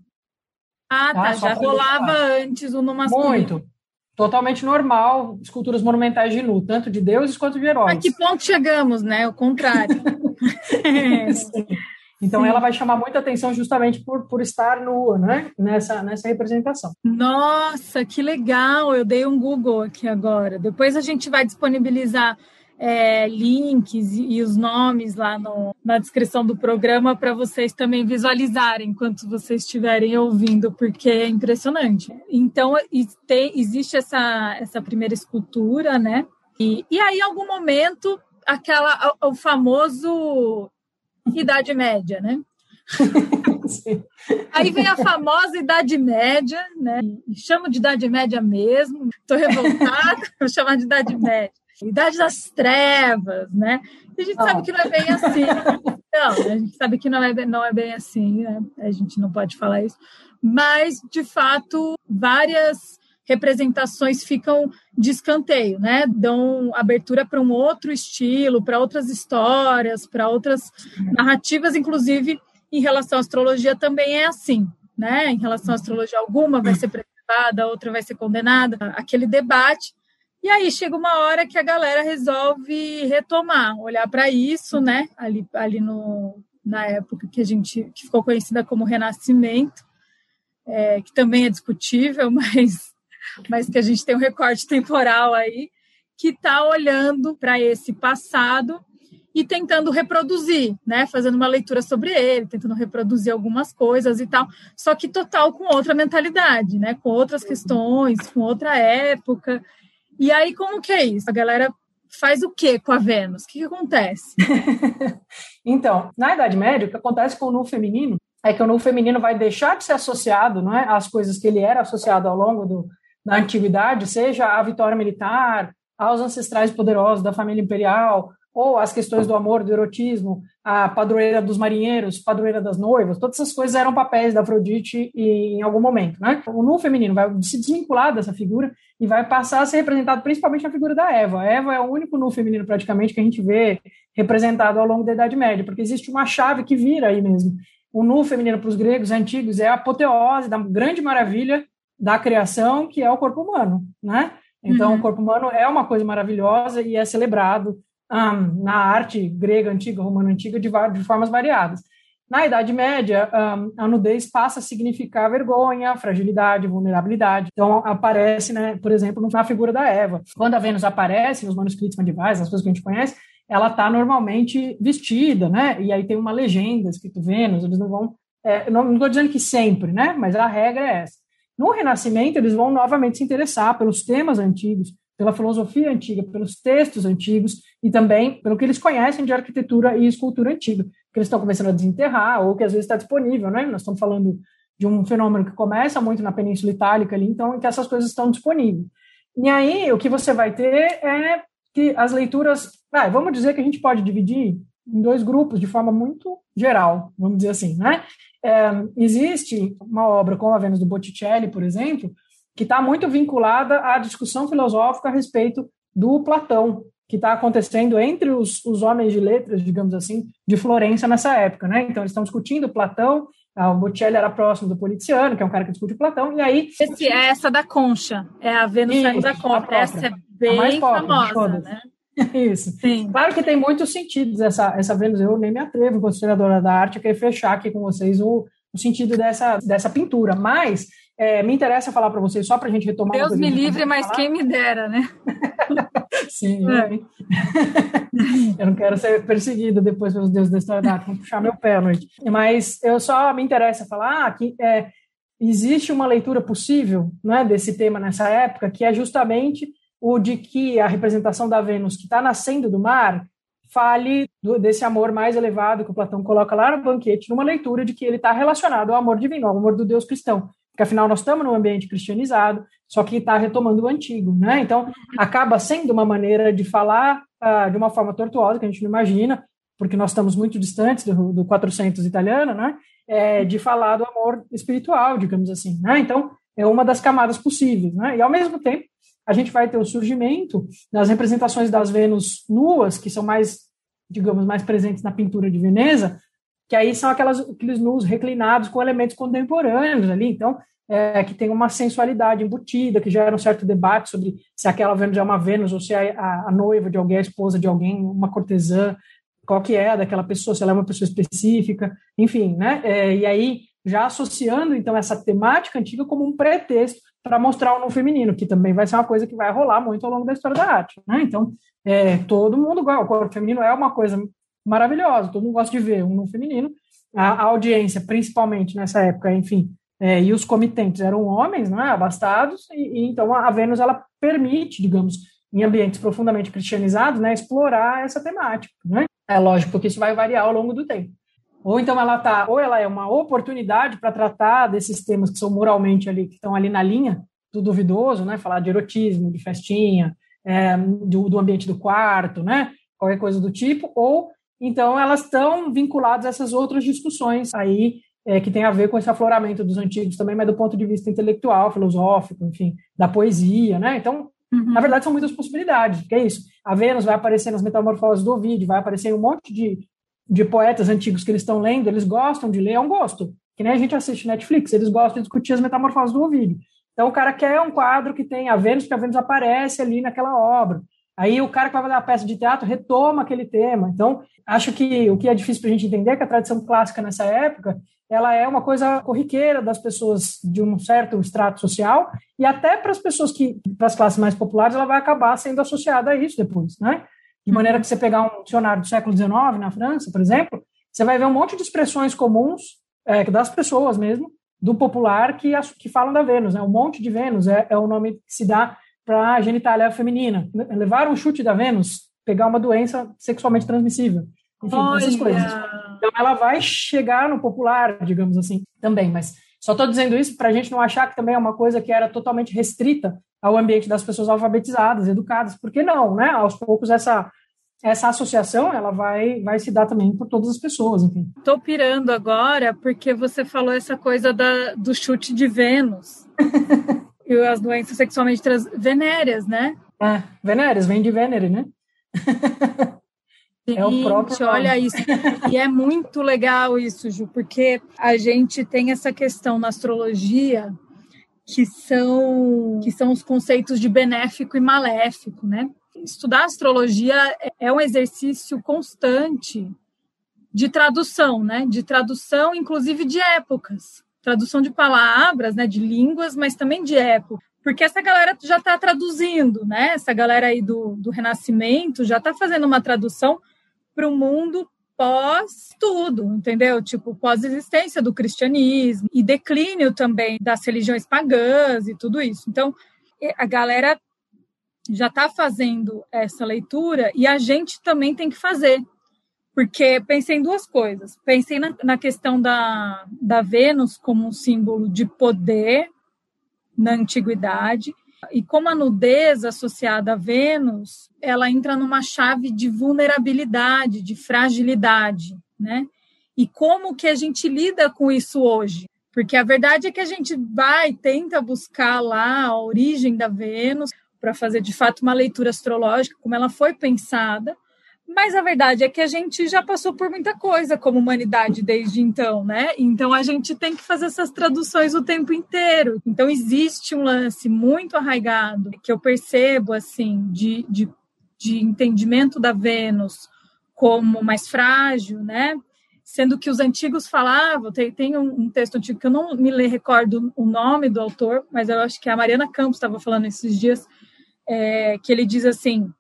Ah, tá, tá já rolava antes o nu masculino. Muito totalmente normal, esculturas monumentais de nu, tanto de deuses quanto de heróis. A que ponto chegamos, né? O contrário. então Sim. ela vai chamar muita atenção justamente por, por estar nua, né? Nessa, nessa representação. Nossa, que legal! Eu dei um Google aqui agora. Depois a gente vai disponibilizar é, links e, e, os nomes lá no, na descrição do programa para vocês também visualizarem enquanto vocês estiverem ouvindo, porque é impressionante. Então, tem, existe essa, essa primeira escultura, né? E, e aí, em algum momento, aquela, o, o famoso Idade Média, né? Aí vem a famosa Idade Média, né? Chamo de Idade Média mesmo. Estou revoltada, vou chamar de Idade Média. Idade das Trevas, né? E a gente sabe que não é bem assim. Não, a gente sabe que não é, não é bem assim, né? A gente não pode falar isso. Mas, de fato, várias representações ficam de escanteio, né? Dão abertura para um outro estilo, para outras histórias, para outras narrativas, inclusive em relação à astrologia também é assim, né? Em relação à astrologia, alguma vai ser preservada, outra vai ser condenada, aquele debate. E aí chega uma hora que a galera resolve retomar, olhar para isso, né? Ali, ali no, na época que a gente que ficou conhecida como Renascimento, é, que também é discutível, mas, mas que a gente tem um recorte temporal aí, que está olhando para esse passado e tentando reproduzir, né? Fazendo uma leitura sobre ele, tentando reproduzir algumas coisas e tal, só que total com outra mentalidade, né? Com outras questões, com outra época. E aí, como que é isso? A galera faz o que com a Vênus? O que, que acontece? então, na Idade Média, o que acontece com o nu feminino é que o nu feminino vai deixar de ser associado não é, às coisas que ele era associado ao longo do, da antiguidade, seja a vitória militar, aos ancestrais poderosos da família imperial, ou as questões do amor, do erotismo, a padroeira dos marinheiros, padroeira das noivas, todas essas coisas eram papéis da Afrodite em algum momento, né? O nu feminino vai se desvincular dessa figura e vai passar a ser representado principalmente na figura da Eva. A Eva é o único nu feminino praticamente que a gente vê representado ao longo da Idade Média, porque existe uma chave que vira aí mesmo. O nu feminino para os gregos antigos é a apoteose da grande maravilha da criação, que é o corpo humano, né? Então, uhum. o corpo humano é uma coisa maravilhosa e é celebrado um, na arte grega antiga, romana antiga, de, de formas variadas. Na Idade Média, um, a nudez passa a significar vergonha, fragilidade, vulnerabilidade. Então, aparece, né, por exemplo, na figura da Eva. Quando a Vênus aparece nos manuscritos medievais, as coisas que a gente conhece, ela está normalmente vestida, né? E aí tem uma legenda escrito Vênus, eles não vão. É, não estou dizendo que sempre, né? Mas a regra é essa. No Renascimento, eles vão novamente se interessar pelos temas antigos, pela filosofia antiga, pelos textos antigos e também pelo que eles conhecem de arquitetura e escultura antiga, que eles estão começando a desenterrar ou que às vezes está disponível, né? Nós estamos falando de um fenômeno que começa muito na Península Itálica ali, então, em que essas coisas estão disponíveis. E aí, o que você vai ter é que as leituras, ah, vamos dizer que a gente pode dividir em dois grupos de forma muito geral, vamos dizer assim, né? É, existe uma obra como a Vênus do Botticelli, por exemplo, que está muito vinculada à discussão filosófica a respeito do Platão, que está acontecendo entre os, os homens de letras, digamos assim, de Florença nessa época, né? Então, eles estão discutindo Platão, o Botticelli era próximo do Politiciano, que é um cara que discute Platão, e aí... Esse é essa da concha, é a Vênus Isso, da concha, essa é bem famosa, né? Isso. Sim. Claro que tem muitos sentidos essa, essa Vênus, eu nem me atrevo, como historiadora da arte, a querer fechar aqui com vocês o, o sentido dessa, dessa pintura, mas é, me interessa falar para vocês, só para a gente retomar. Deus me livre, mas falar. quem me dera, né? Sim, é. eu não quero ser perseguida depois pelos deuses da história da arte, vão puxar meu pé à noite. Mas eu só me interessa falar que é, existe uma leitura possível né, desse tema nessa época, que é justamente o de que a representação da Vênus que está nascendo do mar fale do, desse amor mais elevado que o Platão coloca lá no banquete, numa leitura de que ele está relacionado ao amor divino, ao amor do Deus cristão porque afinal nós estamos num ambiente cristianizado, só que está retomando o antigo, né? Então acaba sendo uma maneira de falar uh, de uma forma tortuosa que a gente não imagina, porque nós estamos muito distantes do, do 400 italiano, né? É, de falar do amor espiritual, digamos assim, né? Então é uma das camadas possíveis, né? E ao mesmo tempo a gente vai ter o surgimento das representações das Vênus nuas, que são mais, digamos, mais presentes na pintura de Veneza, que aí são aquelas, aqueles nus reclinados com elementos contemporâneos ali, então, é, que tem uma sensualidade embutida, que gera um certo debate sobre se aquela Vênus é uma Vênus ou se é a, a noiva de alguém, a esposa de alguém, uma cortesã, qual que é daquela pessoa, se ela é uma pessoa específica, enfim, né? É, e aí já associando então essa temática antiga como um pretexto para mostrar o no feminino, que também vai ser uma coisa que vai rolar muito ao longo da história da arte. Né? Então, é, todo mundo o corpo feminino é uma coisa maravilhosa, todo mundo gosta de ver um no feminino. A, a audiência, principalmente nessa época, enfim, é, e os comitentes eram homens, né, abastados, e, e, então a Vênus ela permite, digamos, em ambientes profundamente cristianizados, né, explorar essa temática. Né? É lógico que isso vai variar ao longo do tempo. Ou então ela tá, ou ela é uma oportunidade para tratar desses temas que são moralmente ali, que estão ali na linha do duvidoso, né? Falar de erotismo, de festinha, é, do, do, ambiente do quarto, né? Qualquer coisa do tipo, ou então elas estão vinculadas a essas outras discussões aí é, que tem a ver com esse afloramento dos antigos também, mas do ponto de vista intelectual, filosófico, enfim, da poesia, né? Então, uhum. na verdade, são muitas possibilidades, que é isso. A Vênus vai aparecer nas metamorfoses do Ovidio, vai aparecer um monte de de poetas antigos que eles estão lendo, eles gostam de ler, é um gosto. Que nem a gente assiste Netflix, eles gostam de discutir as metamorfoses do Ovidio. Então o cara quer um quadro que tem a Vênus, porque a Vênus aparece ali naquela obra. Aí o cara que vai fazer a peça de teatro retoma aquele tema. Então, acho que o que é difícil para a gente entender é que a tradição clássica nessa época ela é uma coisa corriqueira das pessoas de um certo extrato social e até para as pessoas que, para as classes mais populares, ela vai acabar sendo associada a isso depois, né? De maneira que você pegar um dicionário do século XIX na França, por exemplo, você vai ver um monte de expressões comuns é, das pessoas mesmo, do popular, que, que falam da Vênus. Né? Um monte de Vênus é, é o nome que se dá para a genitália feminina. Levar um chute da Vênus, pegar uma doença sexualmente transmissível. Enfim, Olha. essas coisas. Então, ela vai chegar no popular, digamos assim, também. Mas só estou dizendo isso para a gente não achar que também é uma coisa que era totalmente restrita ao ambiente das pessoas alfabetizadas, educadas. Por que não, né? Aos poucos essa essa associação ela vai vai se dar também por todas as pessoas, enfim. Tô pirando agora porque você falou essa coisa da, do chute de Vênus. e as doenças sexualmente trans... venéreas, né? É, venéreas, vem de Venere, né? Gente, é o próprio olha isso. E é muito legal isso, Ju, porque a gente tem essa questão na astrologia que são que são os conceitos de benéfico e maléfico, né? Estudar astrologia é um exercício constante de tradução, né? De tradução, inclusive de épocas, tradução de palavras, né? De línguas, mas também de época, porque essa galera já está traduzindo, né? Essa galera aí do, do Renascimento já está fazendo uma tradução para o mundo pós tudo, entendeu? Tipo, pós-existência do cristianismo e declínio também das religiões pagãs e tudo isso. Então, a galera já está fazendo essa leitura e a gente também tem que fazer. Porque pensei em duas coisas. Pensei na, na questão da, da Vênus como um símbolo de poder na antiguidade e como a nudez associada a Vênus, ela entra numa chave de vulnerabilidade, de fragilidade, né? E como que a gente lida com isso hoje? Porque a verdade é que a gente vai, tenta buscar lá a origem da Vênus para fazer de fato uma leitura astrológica, como ela foi pensada, mas a verdade é que a gente já passou por muita coisa como humanidade desde então, né? Então a gente tem que fazer essas traduções o tempo inteiro. Então existe um lance muito arraigado que eu percebo, assim, de, de, de entendimento da Vênus como mais frágil, né? Sendo que os antigos falavam, tem, tem um, um texto antigo que eu não me recordo o nome do autor, mas eu acho que a Mariana Campos estava falando esses dias, é, que ele diz assim: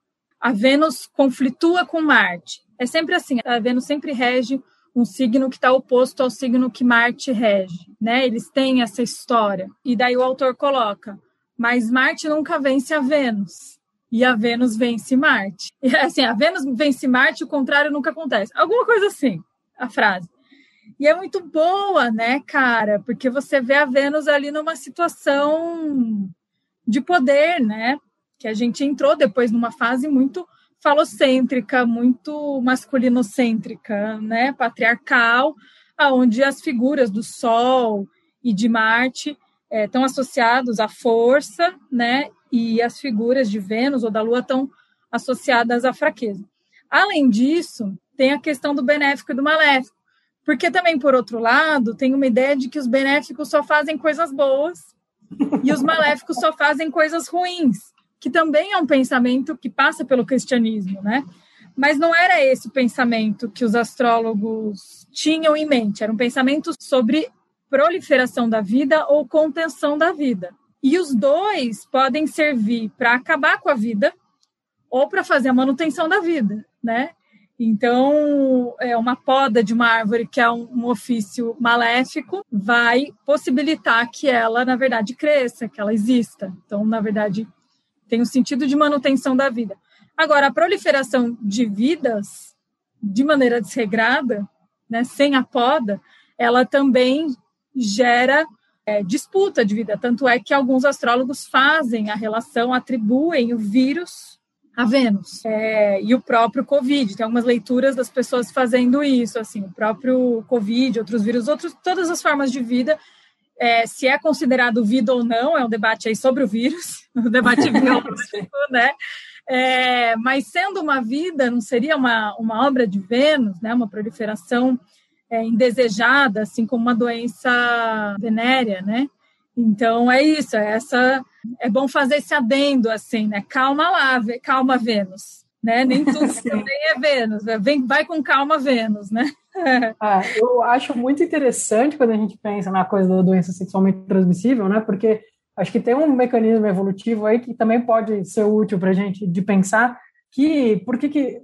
a Vênus conflitua com Marte. É sempre assim, a Vênus sempre rege um signo que está oposto ao signo que Marte rege, né? Eles têm essa história. E daí o autor coloca, mas Marte nunca vence a Vênus. E a Vênus vence Marte. E, assim, a Vênus vence Marte, o contrário nunca acontece. Alguma coisa assim, a frase. E é muito boa, né, cara? Porque você vê a Vênus ali numa situação de poder, né? Que a gente entrou depois numa fase muito falocêntrica, muito masculinocêntrica, né, patriarcal, aonde as figuras do Sol e de Marte é, estão associados à força, né, e as figuras de Vênus ou da Lua estão associadas à fraqueza. Além disso, tem a questão do benéfico e do maléfico, porque também, por outro lado, tem uma ideia de que os benéficos só fazem coisas boas e os maléficos só fazem coisas ruins que também é um pensamento que passa pelo cristianismo, né? Mas não era esse o pensamento que os astrólogos tinham em mente, era um pensamento sobre proliferação da vida ou contenção da vida. E os dois podem servir para acabar com a vida ou para fazer a manutenção da vida, né? Então, é uma poda de uma árvore que é um, um, ofício maléfico vai possibilitar que ela, na verdade, cresça, que ela exista. Então, na verdade, tem um sentido de manutenção da vida. Agora, a proliferação de vidas de maneira desregrada, né, sem a poda, ela também gera é, disputa de vida. Tanto é que alguns astrólogos fazem a relação, atribuem o vírus a Vênus. É, e o próprio Covid, tem algumas leituras das pessoas fazendo isso, assim, o próprio Covid, outros vírus, outros, todas as formas de vida, é, se é considerado vida ou não, é um debate aí sobre o vírus, um debate biológico, né? É, mas sendo uma vida, não seria uma, uma obra de Vênus, né? Uma proliferação é, indesejada, assim como uma doença venérea, né? Então é isso, é essa é bom fazer esse adendo assim, né? Calma lá, calma Vênus, né? Nem tudo também é Vênus, né? Vem, vai com calma Vênus, né? ah, eu acho muito interessante quando a gente pensa na coisa da doença sexualmente transmissível, né? Porque acho que tem um mecanismo evolutivo aí que também pode ser útil para a gente de pensar que por que, que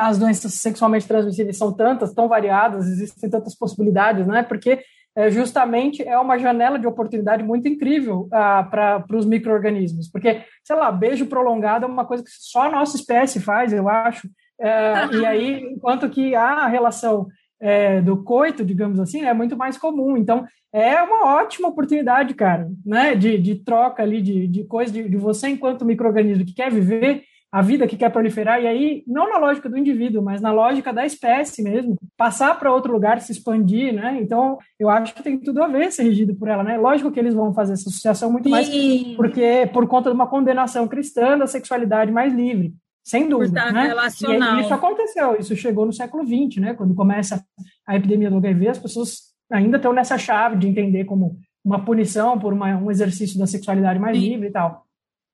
as doenças sexualmente transmissíveis são tantas, tão variadas, existem tantas possibilidades, né? Porque é, justamente é uma janela de oportunidade muito incrível ah, para os micro-organismos, porque, sei lá, beijo prolongado é uma coisa que só a nossa espécie faz, eu acho, é, e aí, enquanto que a relação é, do coito, digamos assim, é muito mais comum, então é uma ótima oportunidade, cara, né, de, de troca ali, de, de coisa, de, de você enquanto micro-organismo que quer viver, a vida que quer proliferar, e aí, não na lógica do indivíduo, mas na lógica da espécie mesmo, passar para outro lugar, se expandir, né? Então, eu acho que tem tudo a ver ser regido por ela, né? Lógico que eles vão fazer essa associação muito mais porque por conta de uma condenação cristã da sexualidade mais livre. Sem dúvida, né? Relacional. E isso aconteceu, isso chegou no século XX, né? Quando começa a epidemia do HIV, as pessoas ainda estão nessa chave de entender como uma punição por uma, um exercício da sexualidade mais Sim. livre e tal.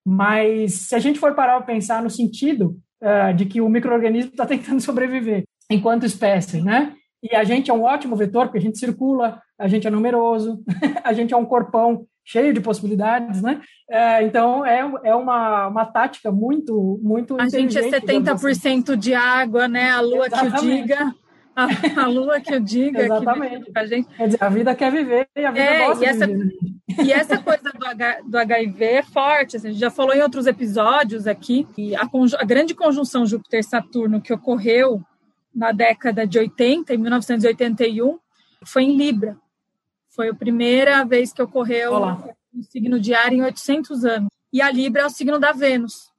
Mas se a gente for parar para pensar no sentido uh, de que o microorganismo está tentando sobreviver enquanto espécie, né? E a gente é um ótimo vetor, porque a gente circula, a gente é numeroso, a gente é um corpão cheio de possibilidades, né? É, então, é, é uma, uma tática muito, muito A gente é 70% assim. de água, né? A lua Exatamente. que o diga. A, a lua que eu diga. Exatamente. Que a, gente... Quer dizer, a vida quer viver e a vida é, gosta e essa, viver. E essa coisa do, H, do HIV é forte. Assim, a gente já falou em outros episódios aqui. E a, a grande conjunção Júpiter-Saturno que ocorreu na década de 80, em 1981, foi em Libra. Foi a primeira vez que ocorreu Olá. um signo de ar em 800 anos. E a Libra é o signo da Vênus.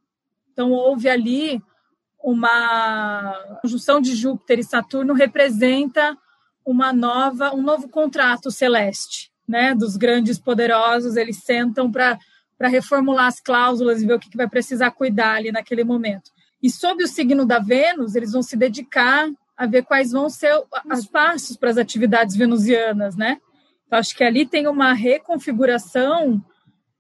Então, houve ali uma conjunção de Júpiter e Saturno representa uma nova, um novo contrato celeste, né? Dos grandes poderosos, eles sentam para para reformular as cláusulas e ver o que, que vai precisar cuidar ali naquele momento. E sob o signo da Vênus, eles vão se dedicar a ver quais vão ser os passos para as atividades venusianas, né? Então, acho que ali tem uma reconfiguração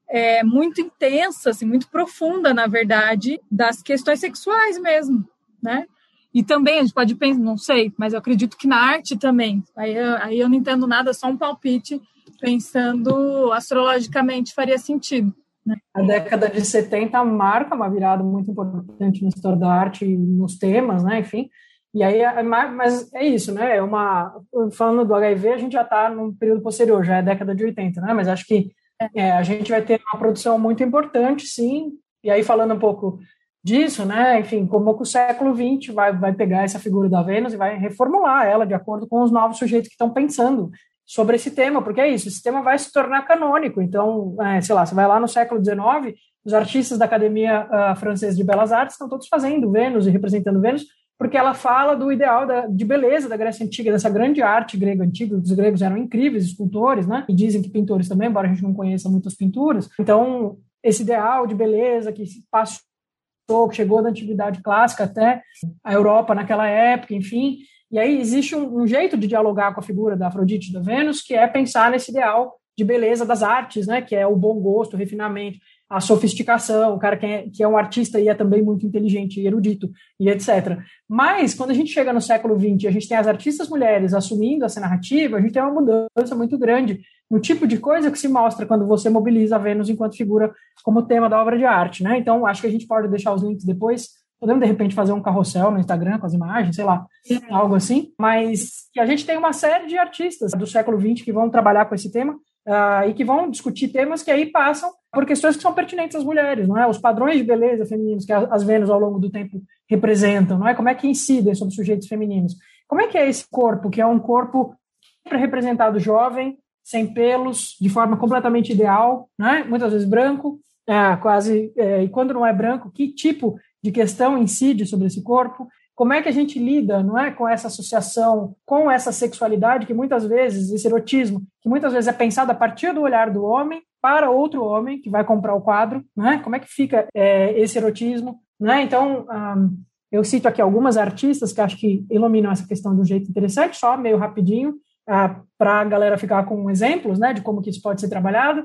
é, muito intensa, assim, muito profunda, na verdade, das questões sexuais mesmo, né? E também a gente pode pensar, não sei, mas eu acredito que na arte também. Aí eu, aí eu não entendo nada, só um palpite, pensando astrologicamente faria sentido. Né? A década de 70 marca uma virada muito importante na história da arte e nos temas, né? Enfim. E aí, é mas é isso, né? É uma, falando do HIV, a gente já está num período posterior, já é década de 80, né? Mas acho que é, a gente vai ter uma produção muito importante, sim. E aí, falando um pouco disso, né? Enfim, como que o século XX vai, vai pegar essa figura da Vênus e vai reformular ela de acordo com os novos sujeitos que estão pensando sobre esse tema, porque é isso, esse tema vai se tornar canônico. Então, é, sei lá, você vai lá no século XIX, os artistas da Academia uh, Francesa de Belas Artes estão todos fazendo Vênus e representando Vênus, porque ela fala do ideal da, de beleza da Grécia Antiga, dessa grande arte grega antiga. Os gregos eram incríveis escultores, né? E dizem que pintores também, embora a gente não conheça muitas pinturas. Então, esse ideal de beleza que passou, que chegou da antiguidade clássica até a Europa naquela época, enfim. E aí existe um, um jeito de dialogar com a figura da Afrodite e da Vênus, que é pensar nesse ideal de beleza das artes, né? Que é o bom gosto, o refinamento. A sofisticação, o cara que é, que é um artista e é também muito inteligente e erudito e etc. Mas, quando a gente chega no século XX, a gente tem as artistas mulheres assumindo essa narrativa, a gente tem uma mudança muito grande no tipo de coisa que se mostra quando você mobiliza a Vênus enquanto figura como tema da obra de arte, né? Então, acho que a gente pode deixar os links depois. Podemos, de repente, fazer um carrossel no Instagram com as imagens, sei lá, algo assim. Mas a gente tem uma série de artistas do século XX que vão trabalhar com esse tema uh, e que vão discutir temas que aí passam por questões que são pertinentes às mulheres, não é? Os padrões de beleza femininos que as Vênus ao longo do tempo representam, não é? Como é que incidem sobre sujeitos femininos? Como é que é esse corpo, que é um corpo sempre representado jovem, sem pelos, de forma completamente ideal, né? Muitas vezes branco, é, quase, é, e quando não é branco, que tipo de questão incide sobre esse corpo? Como é que a gente lida, não é, com essa associação, com essa sexualidade que muitas vezes, esse erotismo, que muitas vezes é pensado a partir do olhar do homem para outro homem que vai comprar o quadro, né? Como é que fica é, esse erotismo, né? Então, um, eu cito aqui algumas artistas que acho que iluminam essa questão de um jeito interessante, só meio rapidinho, uh, para a galera ficar com exemplos, né, de como que isso pode ser trabalhado.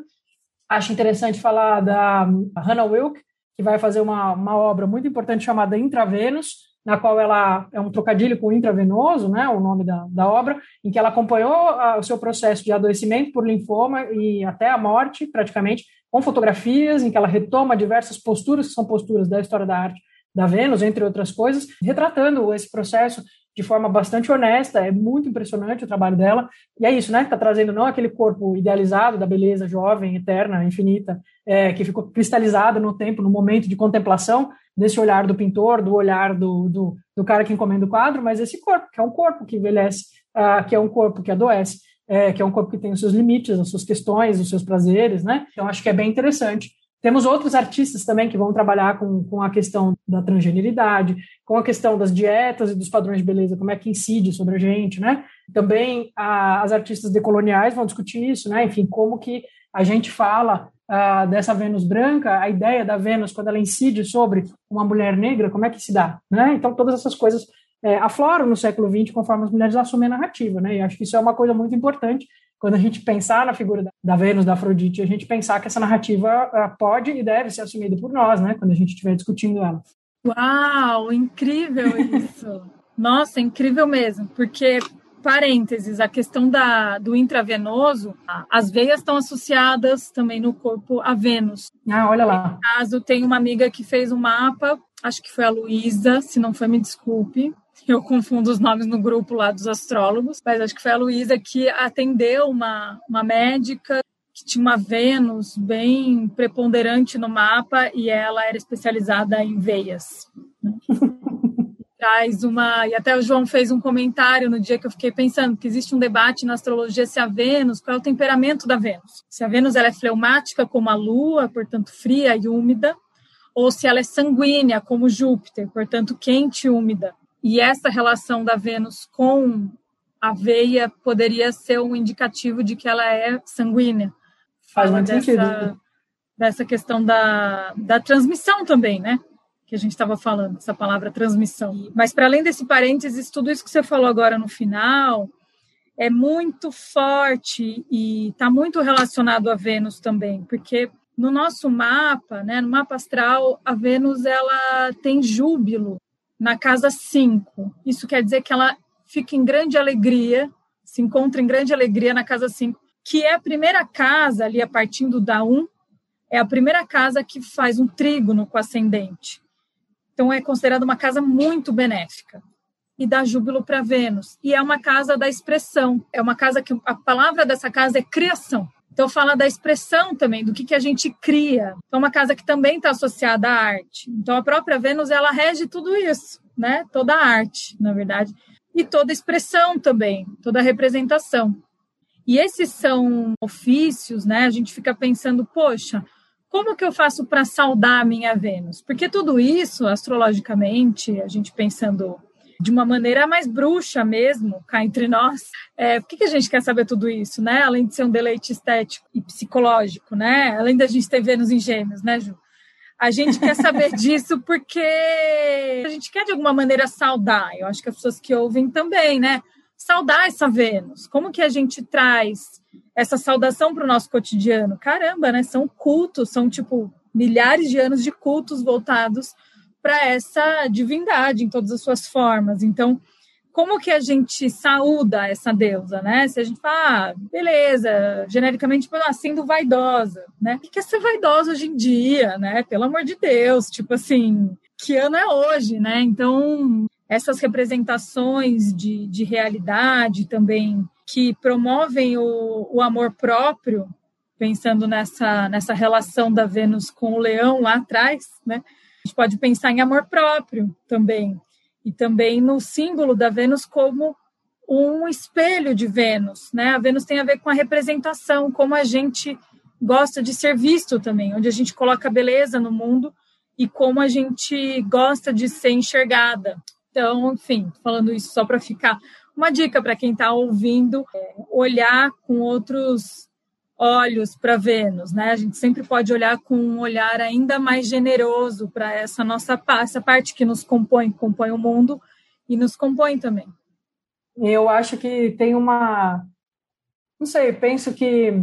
Acho interessante falar da Hannah Wilk, que vai fazer uma, uma obra muito importante chamada Intravenus, na qual ela é um trocadilho com intravenoso, né, o nome da, da obra, em que ela acompanhou a, o seu processo de adoecimento por linfoma e até a morte, praticamente, com fotografias, em que ela retoma diversas posturas, que são posturas da história da arte da Vênus, entre outras coisas, retratando esse processo de forma bastante honesta, é muito impressionante o trabalho dela, e é isso, né, está trazendo não aquele corpo idealizado da beleza jovem, eterna, infinita, é, que ficou cristalizado no tempo, no momento de contemplação, desse olhar do pintor, do olhar do, do, do cara que encomenda o quadro, mas esse corpo, que é um corpo que envelhece, uh, que é um corpo que adoece, é, que é um corpo que tem os seus limites, as suas questões, os seus prazeres, né? Então, acho que é bem interessante. Temos outros artistas também que vão trabalhar com, com a questão da transgeneridade, com a questão das dietas e dos padrões de beleza, como é que incide sobre a gente, né? Também a, as artistas decoloniais vão discutir isso, né? Enfim, como que a gente fala uh, dessa Vênus branca, a ideia da Vênus quando ela incide sobre uma mulher negra, como é que se dá, né? Então todas essas coisas é, afloram no século XX conforme as mulheres assumem a narrativa, né? E acho que isso é uma coisa muito importante quando a gente pensar na figura da Vênus, da Afrodite, a gente pensar que essa narrativa uh, pode e deve ser assumida por nós, né? Quando a gente estiver discutindo ela. Uau, incrível isso! Nossa, incrível mesmo, porque parênteses, a questão da, do intravenoso, as veias estão associadas também no corpo a Vênus. Ah, olha lá. No caso, tem uma amiga que fez um mapa, acho que foi a Luísa, se não foi, me desculpe. Eu confundo os nomes no grupo lá dos astrólogos, mas acho que foi a Luísa que atendeu uma, uma médica que tinha uma Vênus bem preponderante no mapa e ela era especializada em veias. Traz uma. E até o João fez um comentário no dia que eu fiquei pensando que existe um debate na astrologia se a Vênus, qual é o temperamento da Vênus? Se a Vênus ela é fleumática, como a Lua, portanto fria e úmida, ou se ela é sanguínea, como Júpiter, portanto quente e úmida. E essa relação da Vênus com a veia poderia ser um indicativo de que ela é sanguínea. Faz muito dessa, sentido. Dessa questão da, da transmissão também, né? Que a gente estava falando, essa palavra transmissão. Mas para além desse parênteses, tudo isso que você falou agora no final é muito forte e está muito relacionado a Vênus também, porque no nosso mapa, né, no mapa astral, a Vênus ela tem júbilo na casa 5. Isso quer dizer que ela fica em grande alegria, se encontra em grande alegria na casa 5, que é a primeira casa ali a partindo da 1, um, é a primeira casa que faz um trígono com ascendente. Então, é considerada uma casa muito benéfica e dá júbilo para Vênus. E é uma casa da expressão. É uma casa que a palavra dessa casa é criação. Então, fala da expressão também, do que, que a gente cria. Então, é uma casa que também está associada à arte. Então, a própria Vênus, ela rege tudo isso, né? Toda a arte, na verdade. E toda expressão também, toda representação. E esses são ofícios, né? A gente fica pensando, poxa, como que eu faço para saudar a minha Vênus? Porque tudo isso, astrologicamente, a gente pensando de uma maneira mais bruxa mesmo, cá entre nós, é, por que, que a gente quer saber tudo isso, né? Além de ser um deleite estético e psicológico, né? Além da gente ter Vênus em gêmeos, né, Ju? A gente quer saber disso porque a gente quer de alguma maneira saudar. Eu acho que as pessoas que ouvem também, né? Saudar essa Vênus. Como que a gente traz essa saudação para o nosso cotidiano. Caramba, né? São cultos, são tipo milhares de anos de cultos voltados para essa divindade em todas as suas formas. Então, como que a gente saúda essa deusa, né? Se a gente fala, ah, beleza, genericamente, tipo, ah, sendo vaidosa, né? O que é ser vaidosa hoje em dia, né? Pelo amor de Deus, tipo assim, que ano é hoje, né? Então, essas representações de, de realidade também que promovem o, o amor próprio, pensando nessa, nessa relação da Vênus com o leão lá atrás, né? A gente pode pensar em amor próprio também, e também no símbolo da Vênus como um espelho de Vênus, né? A Vênus tem a ver com a representação, como a gente gosta de ser visto também, onde a gente coloca beleza no mundo e como a gente gosta de ser enxergada. Então, enfim, falando isso só para ficar uma dica para quem está ouvindo, é olhar com outros olhos para Vênus, né? A gente sempre pode olhar com um olhar ainda mais generoso para essa nossa essa parte que nos compõe, compõe o mundo e nos compõe também. Eu acho que tem uma, não sei, penso que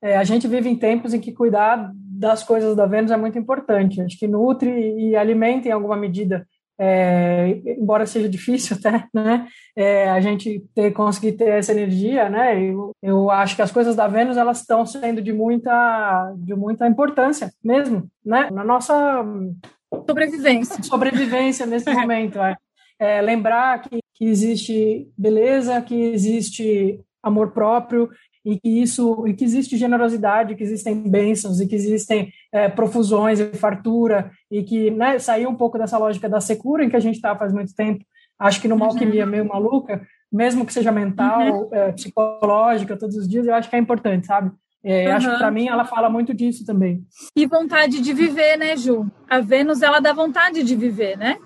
é, a gente vive em tempos em que cuidar das coisas da Vênus é muito importante. Acho que nutre e alimenta em alguma medida é, embora seja difícil até, né, é, a gente ter, conseguir ter essa energia, né, eu, eu acho que as coisas da Vênus, elas estão sendo de muita, de muita importância mesmo, né, na nossa... Sobrevivência. Sobrevivência nesse momento, é. é. lembrar que, que existe beleza, que existe amor próprio e que isso e que existe generosidade, que existem bênçãos e que existem é, profusões e fartura e que né, sair um pouco dessa lógica da secura em que a gente está faz muito tempo. Acho que numa uhum. alquimia meio maluca, mesmo que seja mental, uhum. é, psicológica, todos os dias, eu acho que é importante, sabe? É, uhum. Acho que para mim ela fala muito disso também. E vontade de viver, né, Ju? A Vênus ela dá vontade de viver, né?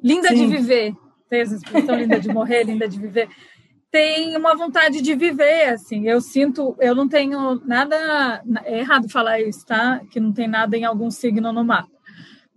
Linda Sim. de viver. Tem essa expressão linda de morrer, linda de viver tem uma vontade de viver, assim. Eu sinto, eu não tenho nada. É errado falar isso, tá? Que não tem nada em algum signo no mapa.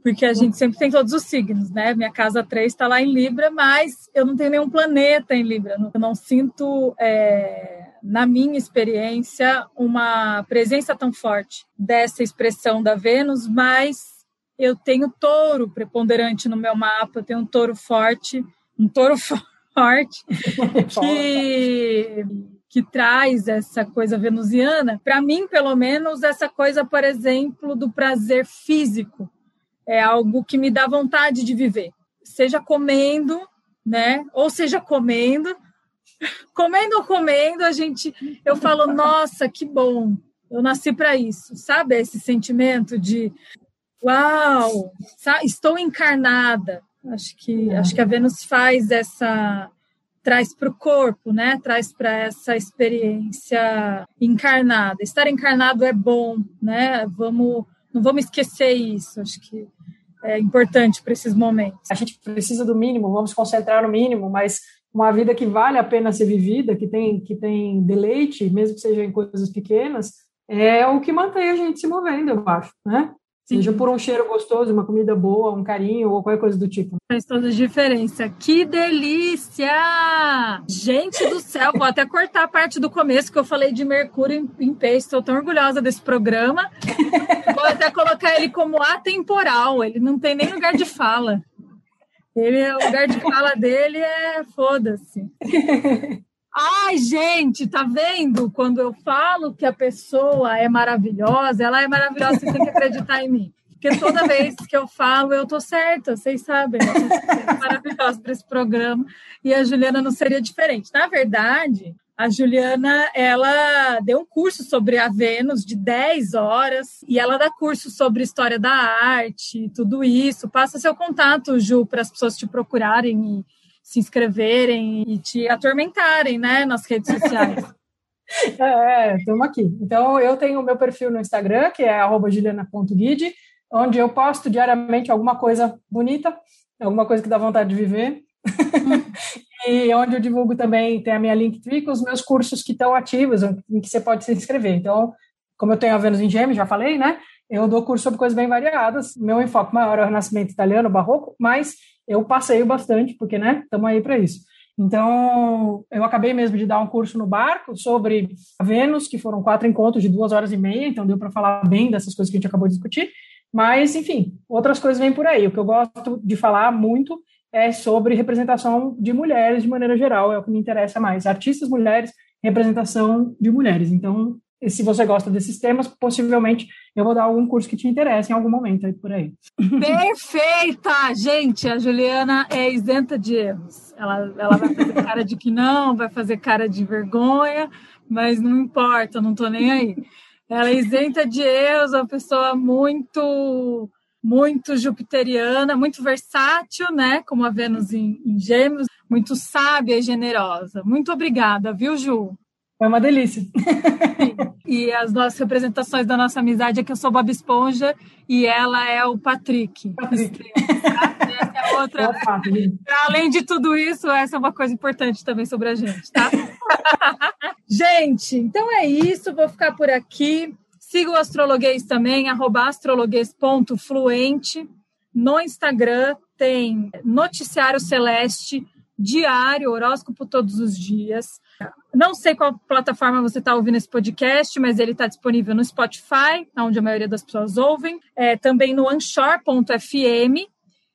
Porque a gente sempre tem todos os signos, né? Minha casa 3 está lá em Libra, mas eu não tenho nenhum planeta em Libra. Eu não sinto, é, na minha experiência, uma presença tão forte dessa expressão da Vênus, mas eu tenho touro preponderante no meu mapa, eu tenho um touro forte, um touro forte forte que, que traz essa coisa venusiana. Para mim, pelo menos, essa coisa, por exemplo, do prazer físico é algo que me dá vontade de viver. Seja comendo, né? Ou seja comendo, comendo ou comendo, a gente, eu falo, nossa, que bom, eu nasci para isso, sabe? Esse sentimento de, uau, estou encarnada, Acho que, é. acho que a Vênus faz essa traz para o corpo, né? Traz para essa experiência encarnada. Estar encarnado é bom, né? Vamos, não vamos esquecer isso. Acho que é importante para esses momentos. A gente precisa do mínimo, vamos concentrar no mínimo, mas uma vida que vale a pena ser vivida, que tem que tem deleite, mesmo que seja em coisas pequenas, é o que mantém a gente se movendo, eu acho, né? Seja por um cheiro gostoso, uma comida boa, um carinho ou qualquer coisa do tipo. Faz toda a diferença. Que delícia! Gente do céu, vou até cortar a parte do começo que eu falei de Mercúrio em, peixe. Estou tão orgulhosa desse programa. vou até colocar ele como atemporal. Ele não tem nem lugar de fala. Ele, o lugar de fala dele é foda-se. Ai, gente, tá vendo? Quando eu falo que a pessoa é maravilhosa, ela é maravilhosa, você tem que acreditar em mim. Porque toda vez que eu falo, eu tô certa, vocês sabem. Eu tô maravilhosa para esse programa. E a Juliana não seria diferente. Na verdade, a Juliana, ela deu um curso sobre a Vênus de 10 horas e ela dá curso sobre história da arte, tudo isso. Passa seu contato, Ju, para as pessoas te procurarem e se inscreverem e te atormentarem, né, nas redes sociais. é, estamos aqui. Então, eu tenho o meu perfil no Instagram, que é juliana.guide, onde eu posto diariamente alguma coisa bonita, alguma coisa que dá vontade de viver. e onde eu divulgo também, tem a minha Linktree com os meus cursos que estão ativos, em que você pode se inscrever. Então, como eu tenho a Vênus em Gêmeos, já falei, né? Eu dou curso sobre coisas bem variadas. Meu enfoque maior é o Renascimento Italiano, Barroco, mas eu passeio bastante, porque, né, estamos aí para isso. Então, eu acabei mesmo de dar um curso no barco sobre a Vênus, que foram quatro encontros de duas horas e meia, então deu para falar bem dessas coisas que a gente acabou de discutir. Mas, enfim, outras coisas vêm por aí. O que eu gosto de falar muito é sobre representação de mulheres de maneira geral, é o que me interessa mais. Artistas mulheres, representação de mulheres. Então, se você gosta desses temas, possivelmente eu vou dar algum curso que te interessa em algum momento aí por aí. Perfeita! Gente, a Juliana é isenta de erros. Ela, ela vai fazer cara de que não, vai fazer cara de vergonha, mas não importa, não tô nem aí. Ela é isenta de erros, é uma pessoa muito muito jupiteriana, muito versátil, né? Como a Vênus em, em Gêmeos, muito sábia e generosa. Muito obrigada, viu, Ju? É uma delícia. e as nossas representações da nossa amizade é que eu sou Bob Esponja e ela é o Patrick. Patrick. Essa é outra. Além de tudo isso, essa é uma coisa importante também sobre a gente, tá? gente, então é isso. Vou ficar por aqui. Siga o Astrologuês também, astrologuês.fluente. No Instagram tem Noticiário Celeste, diário, horóscopo todos os dias. Não sei qual plataforma você está ouvindo esse podcast, mas ele está disponível no Spotify, onde a maioria das pessoas ouvem, é, também no Anchor.fm,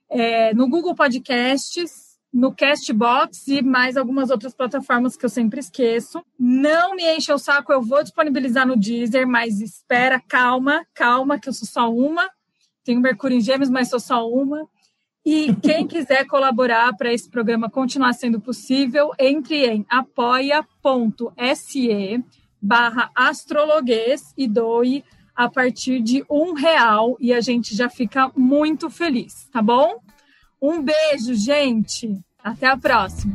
é, no Google Podcasts, no Castbox e mais algumas outras plataformas que eu sempre esqueço. Não me encha o saco, eu vou disponibilizar no Deezer, mas espera, calma, calma, que eu sou só uma. Tenho Mercúrio em Gêmeos, mas sou só uma. E quem quiser colaborar para esse programa continuar sendo possível, entre em apoia.se barra astrologuês e doe a partir de um real e a gente já fica muito feliz, tá bom? Um beijo, gente! Até a próxima!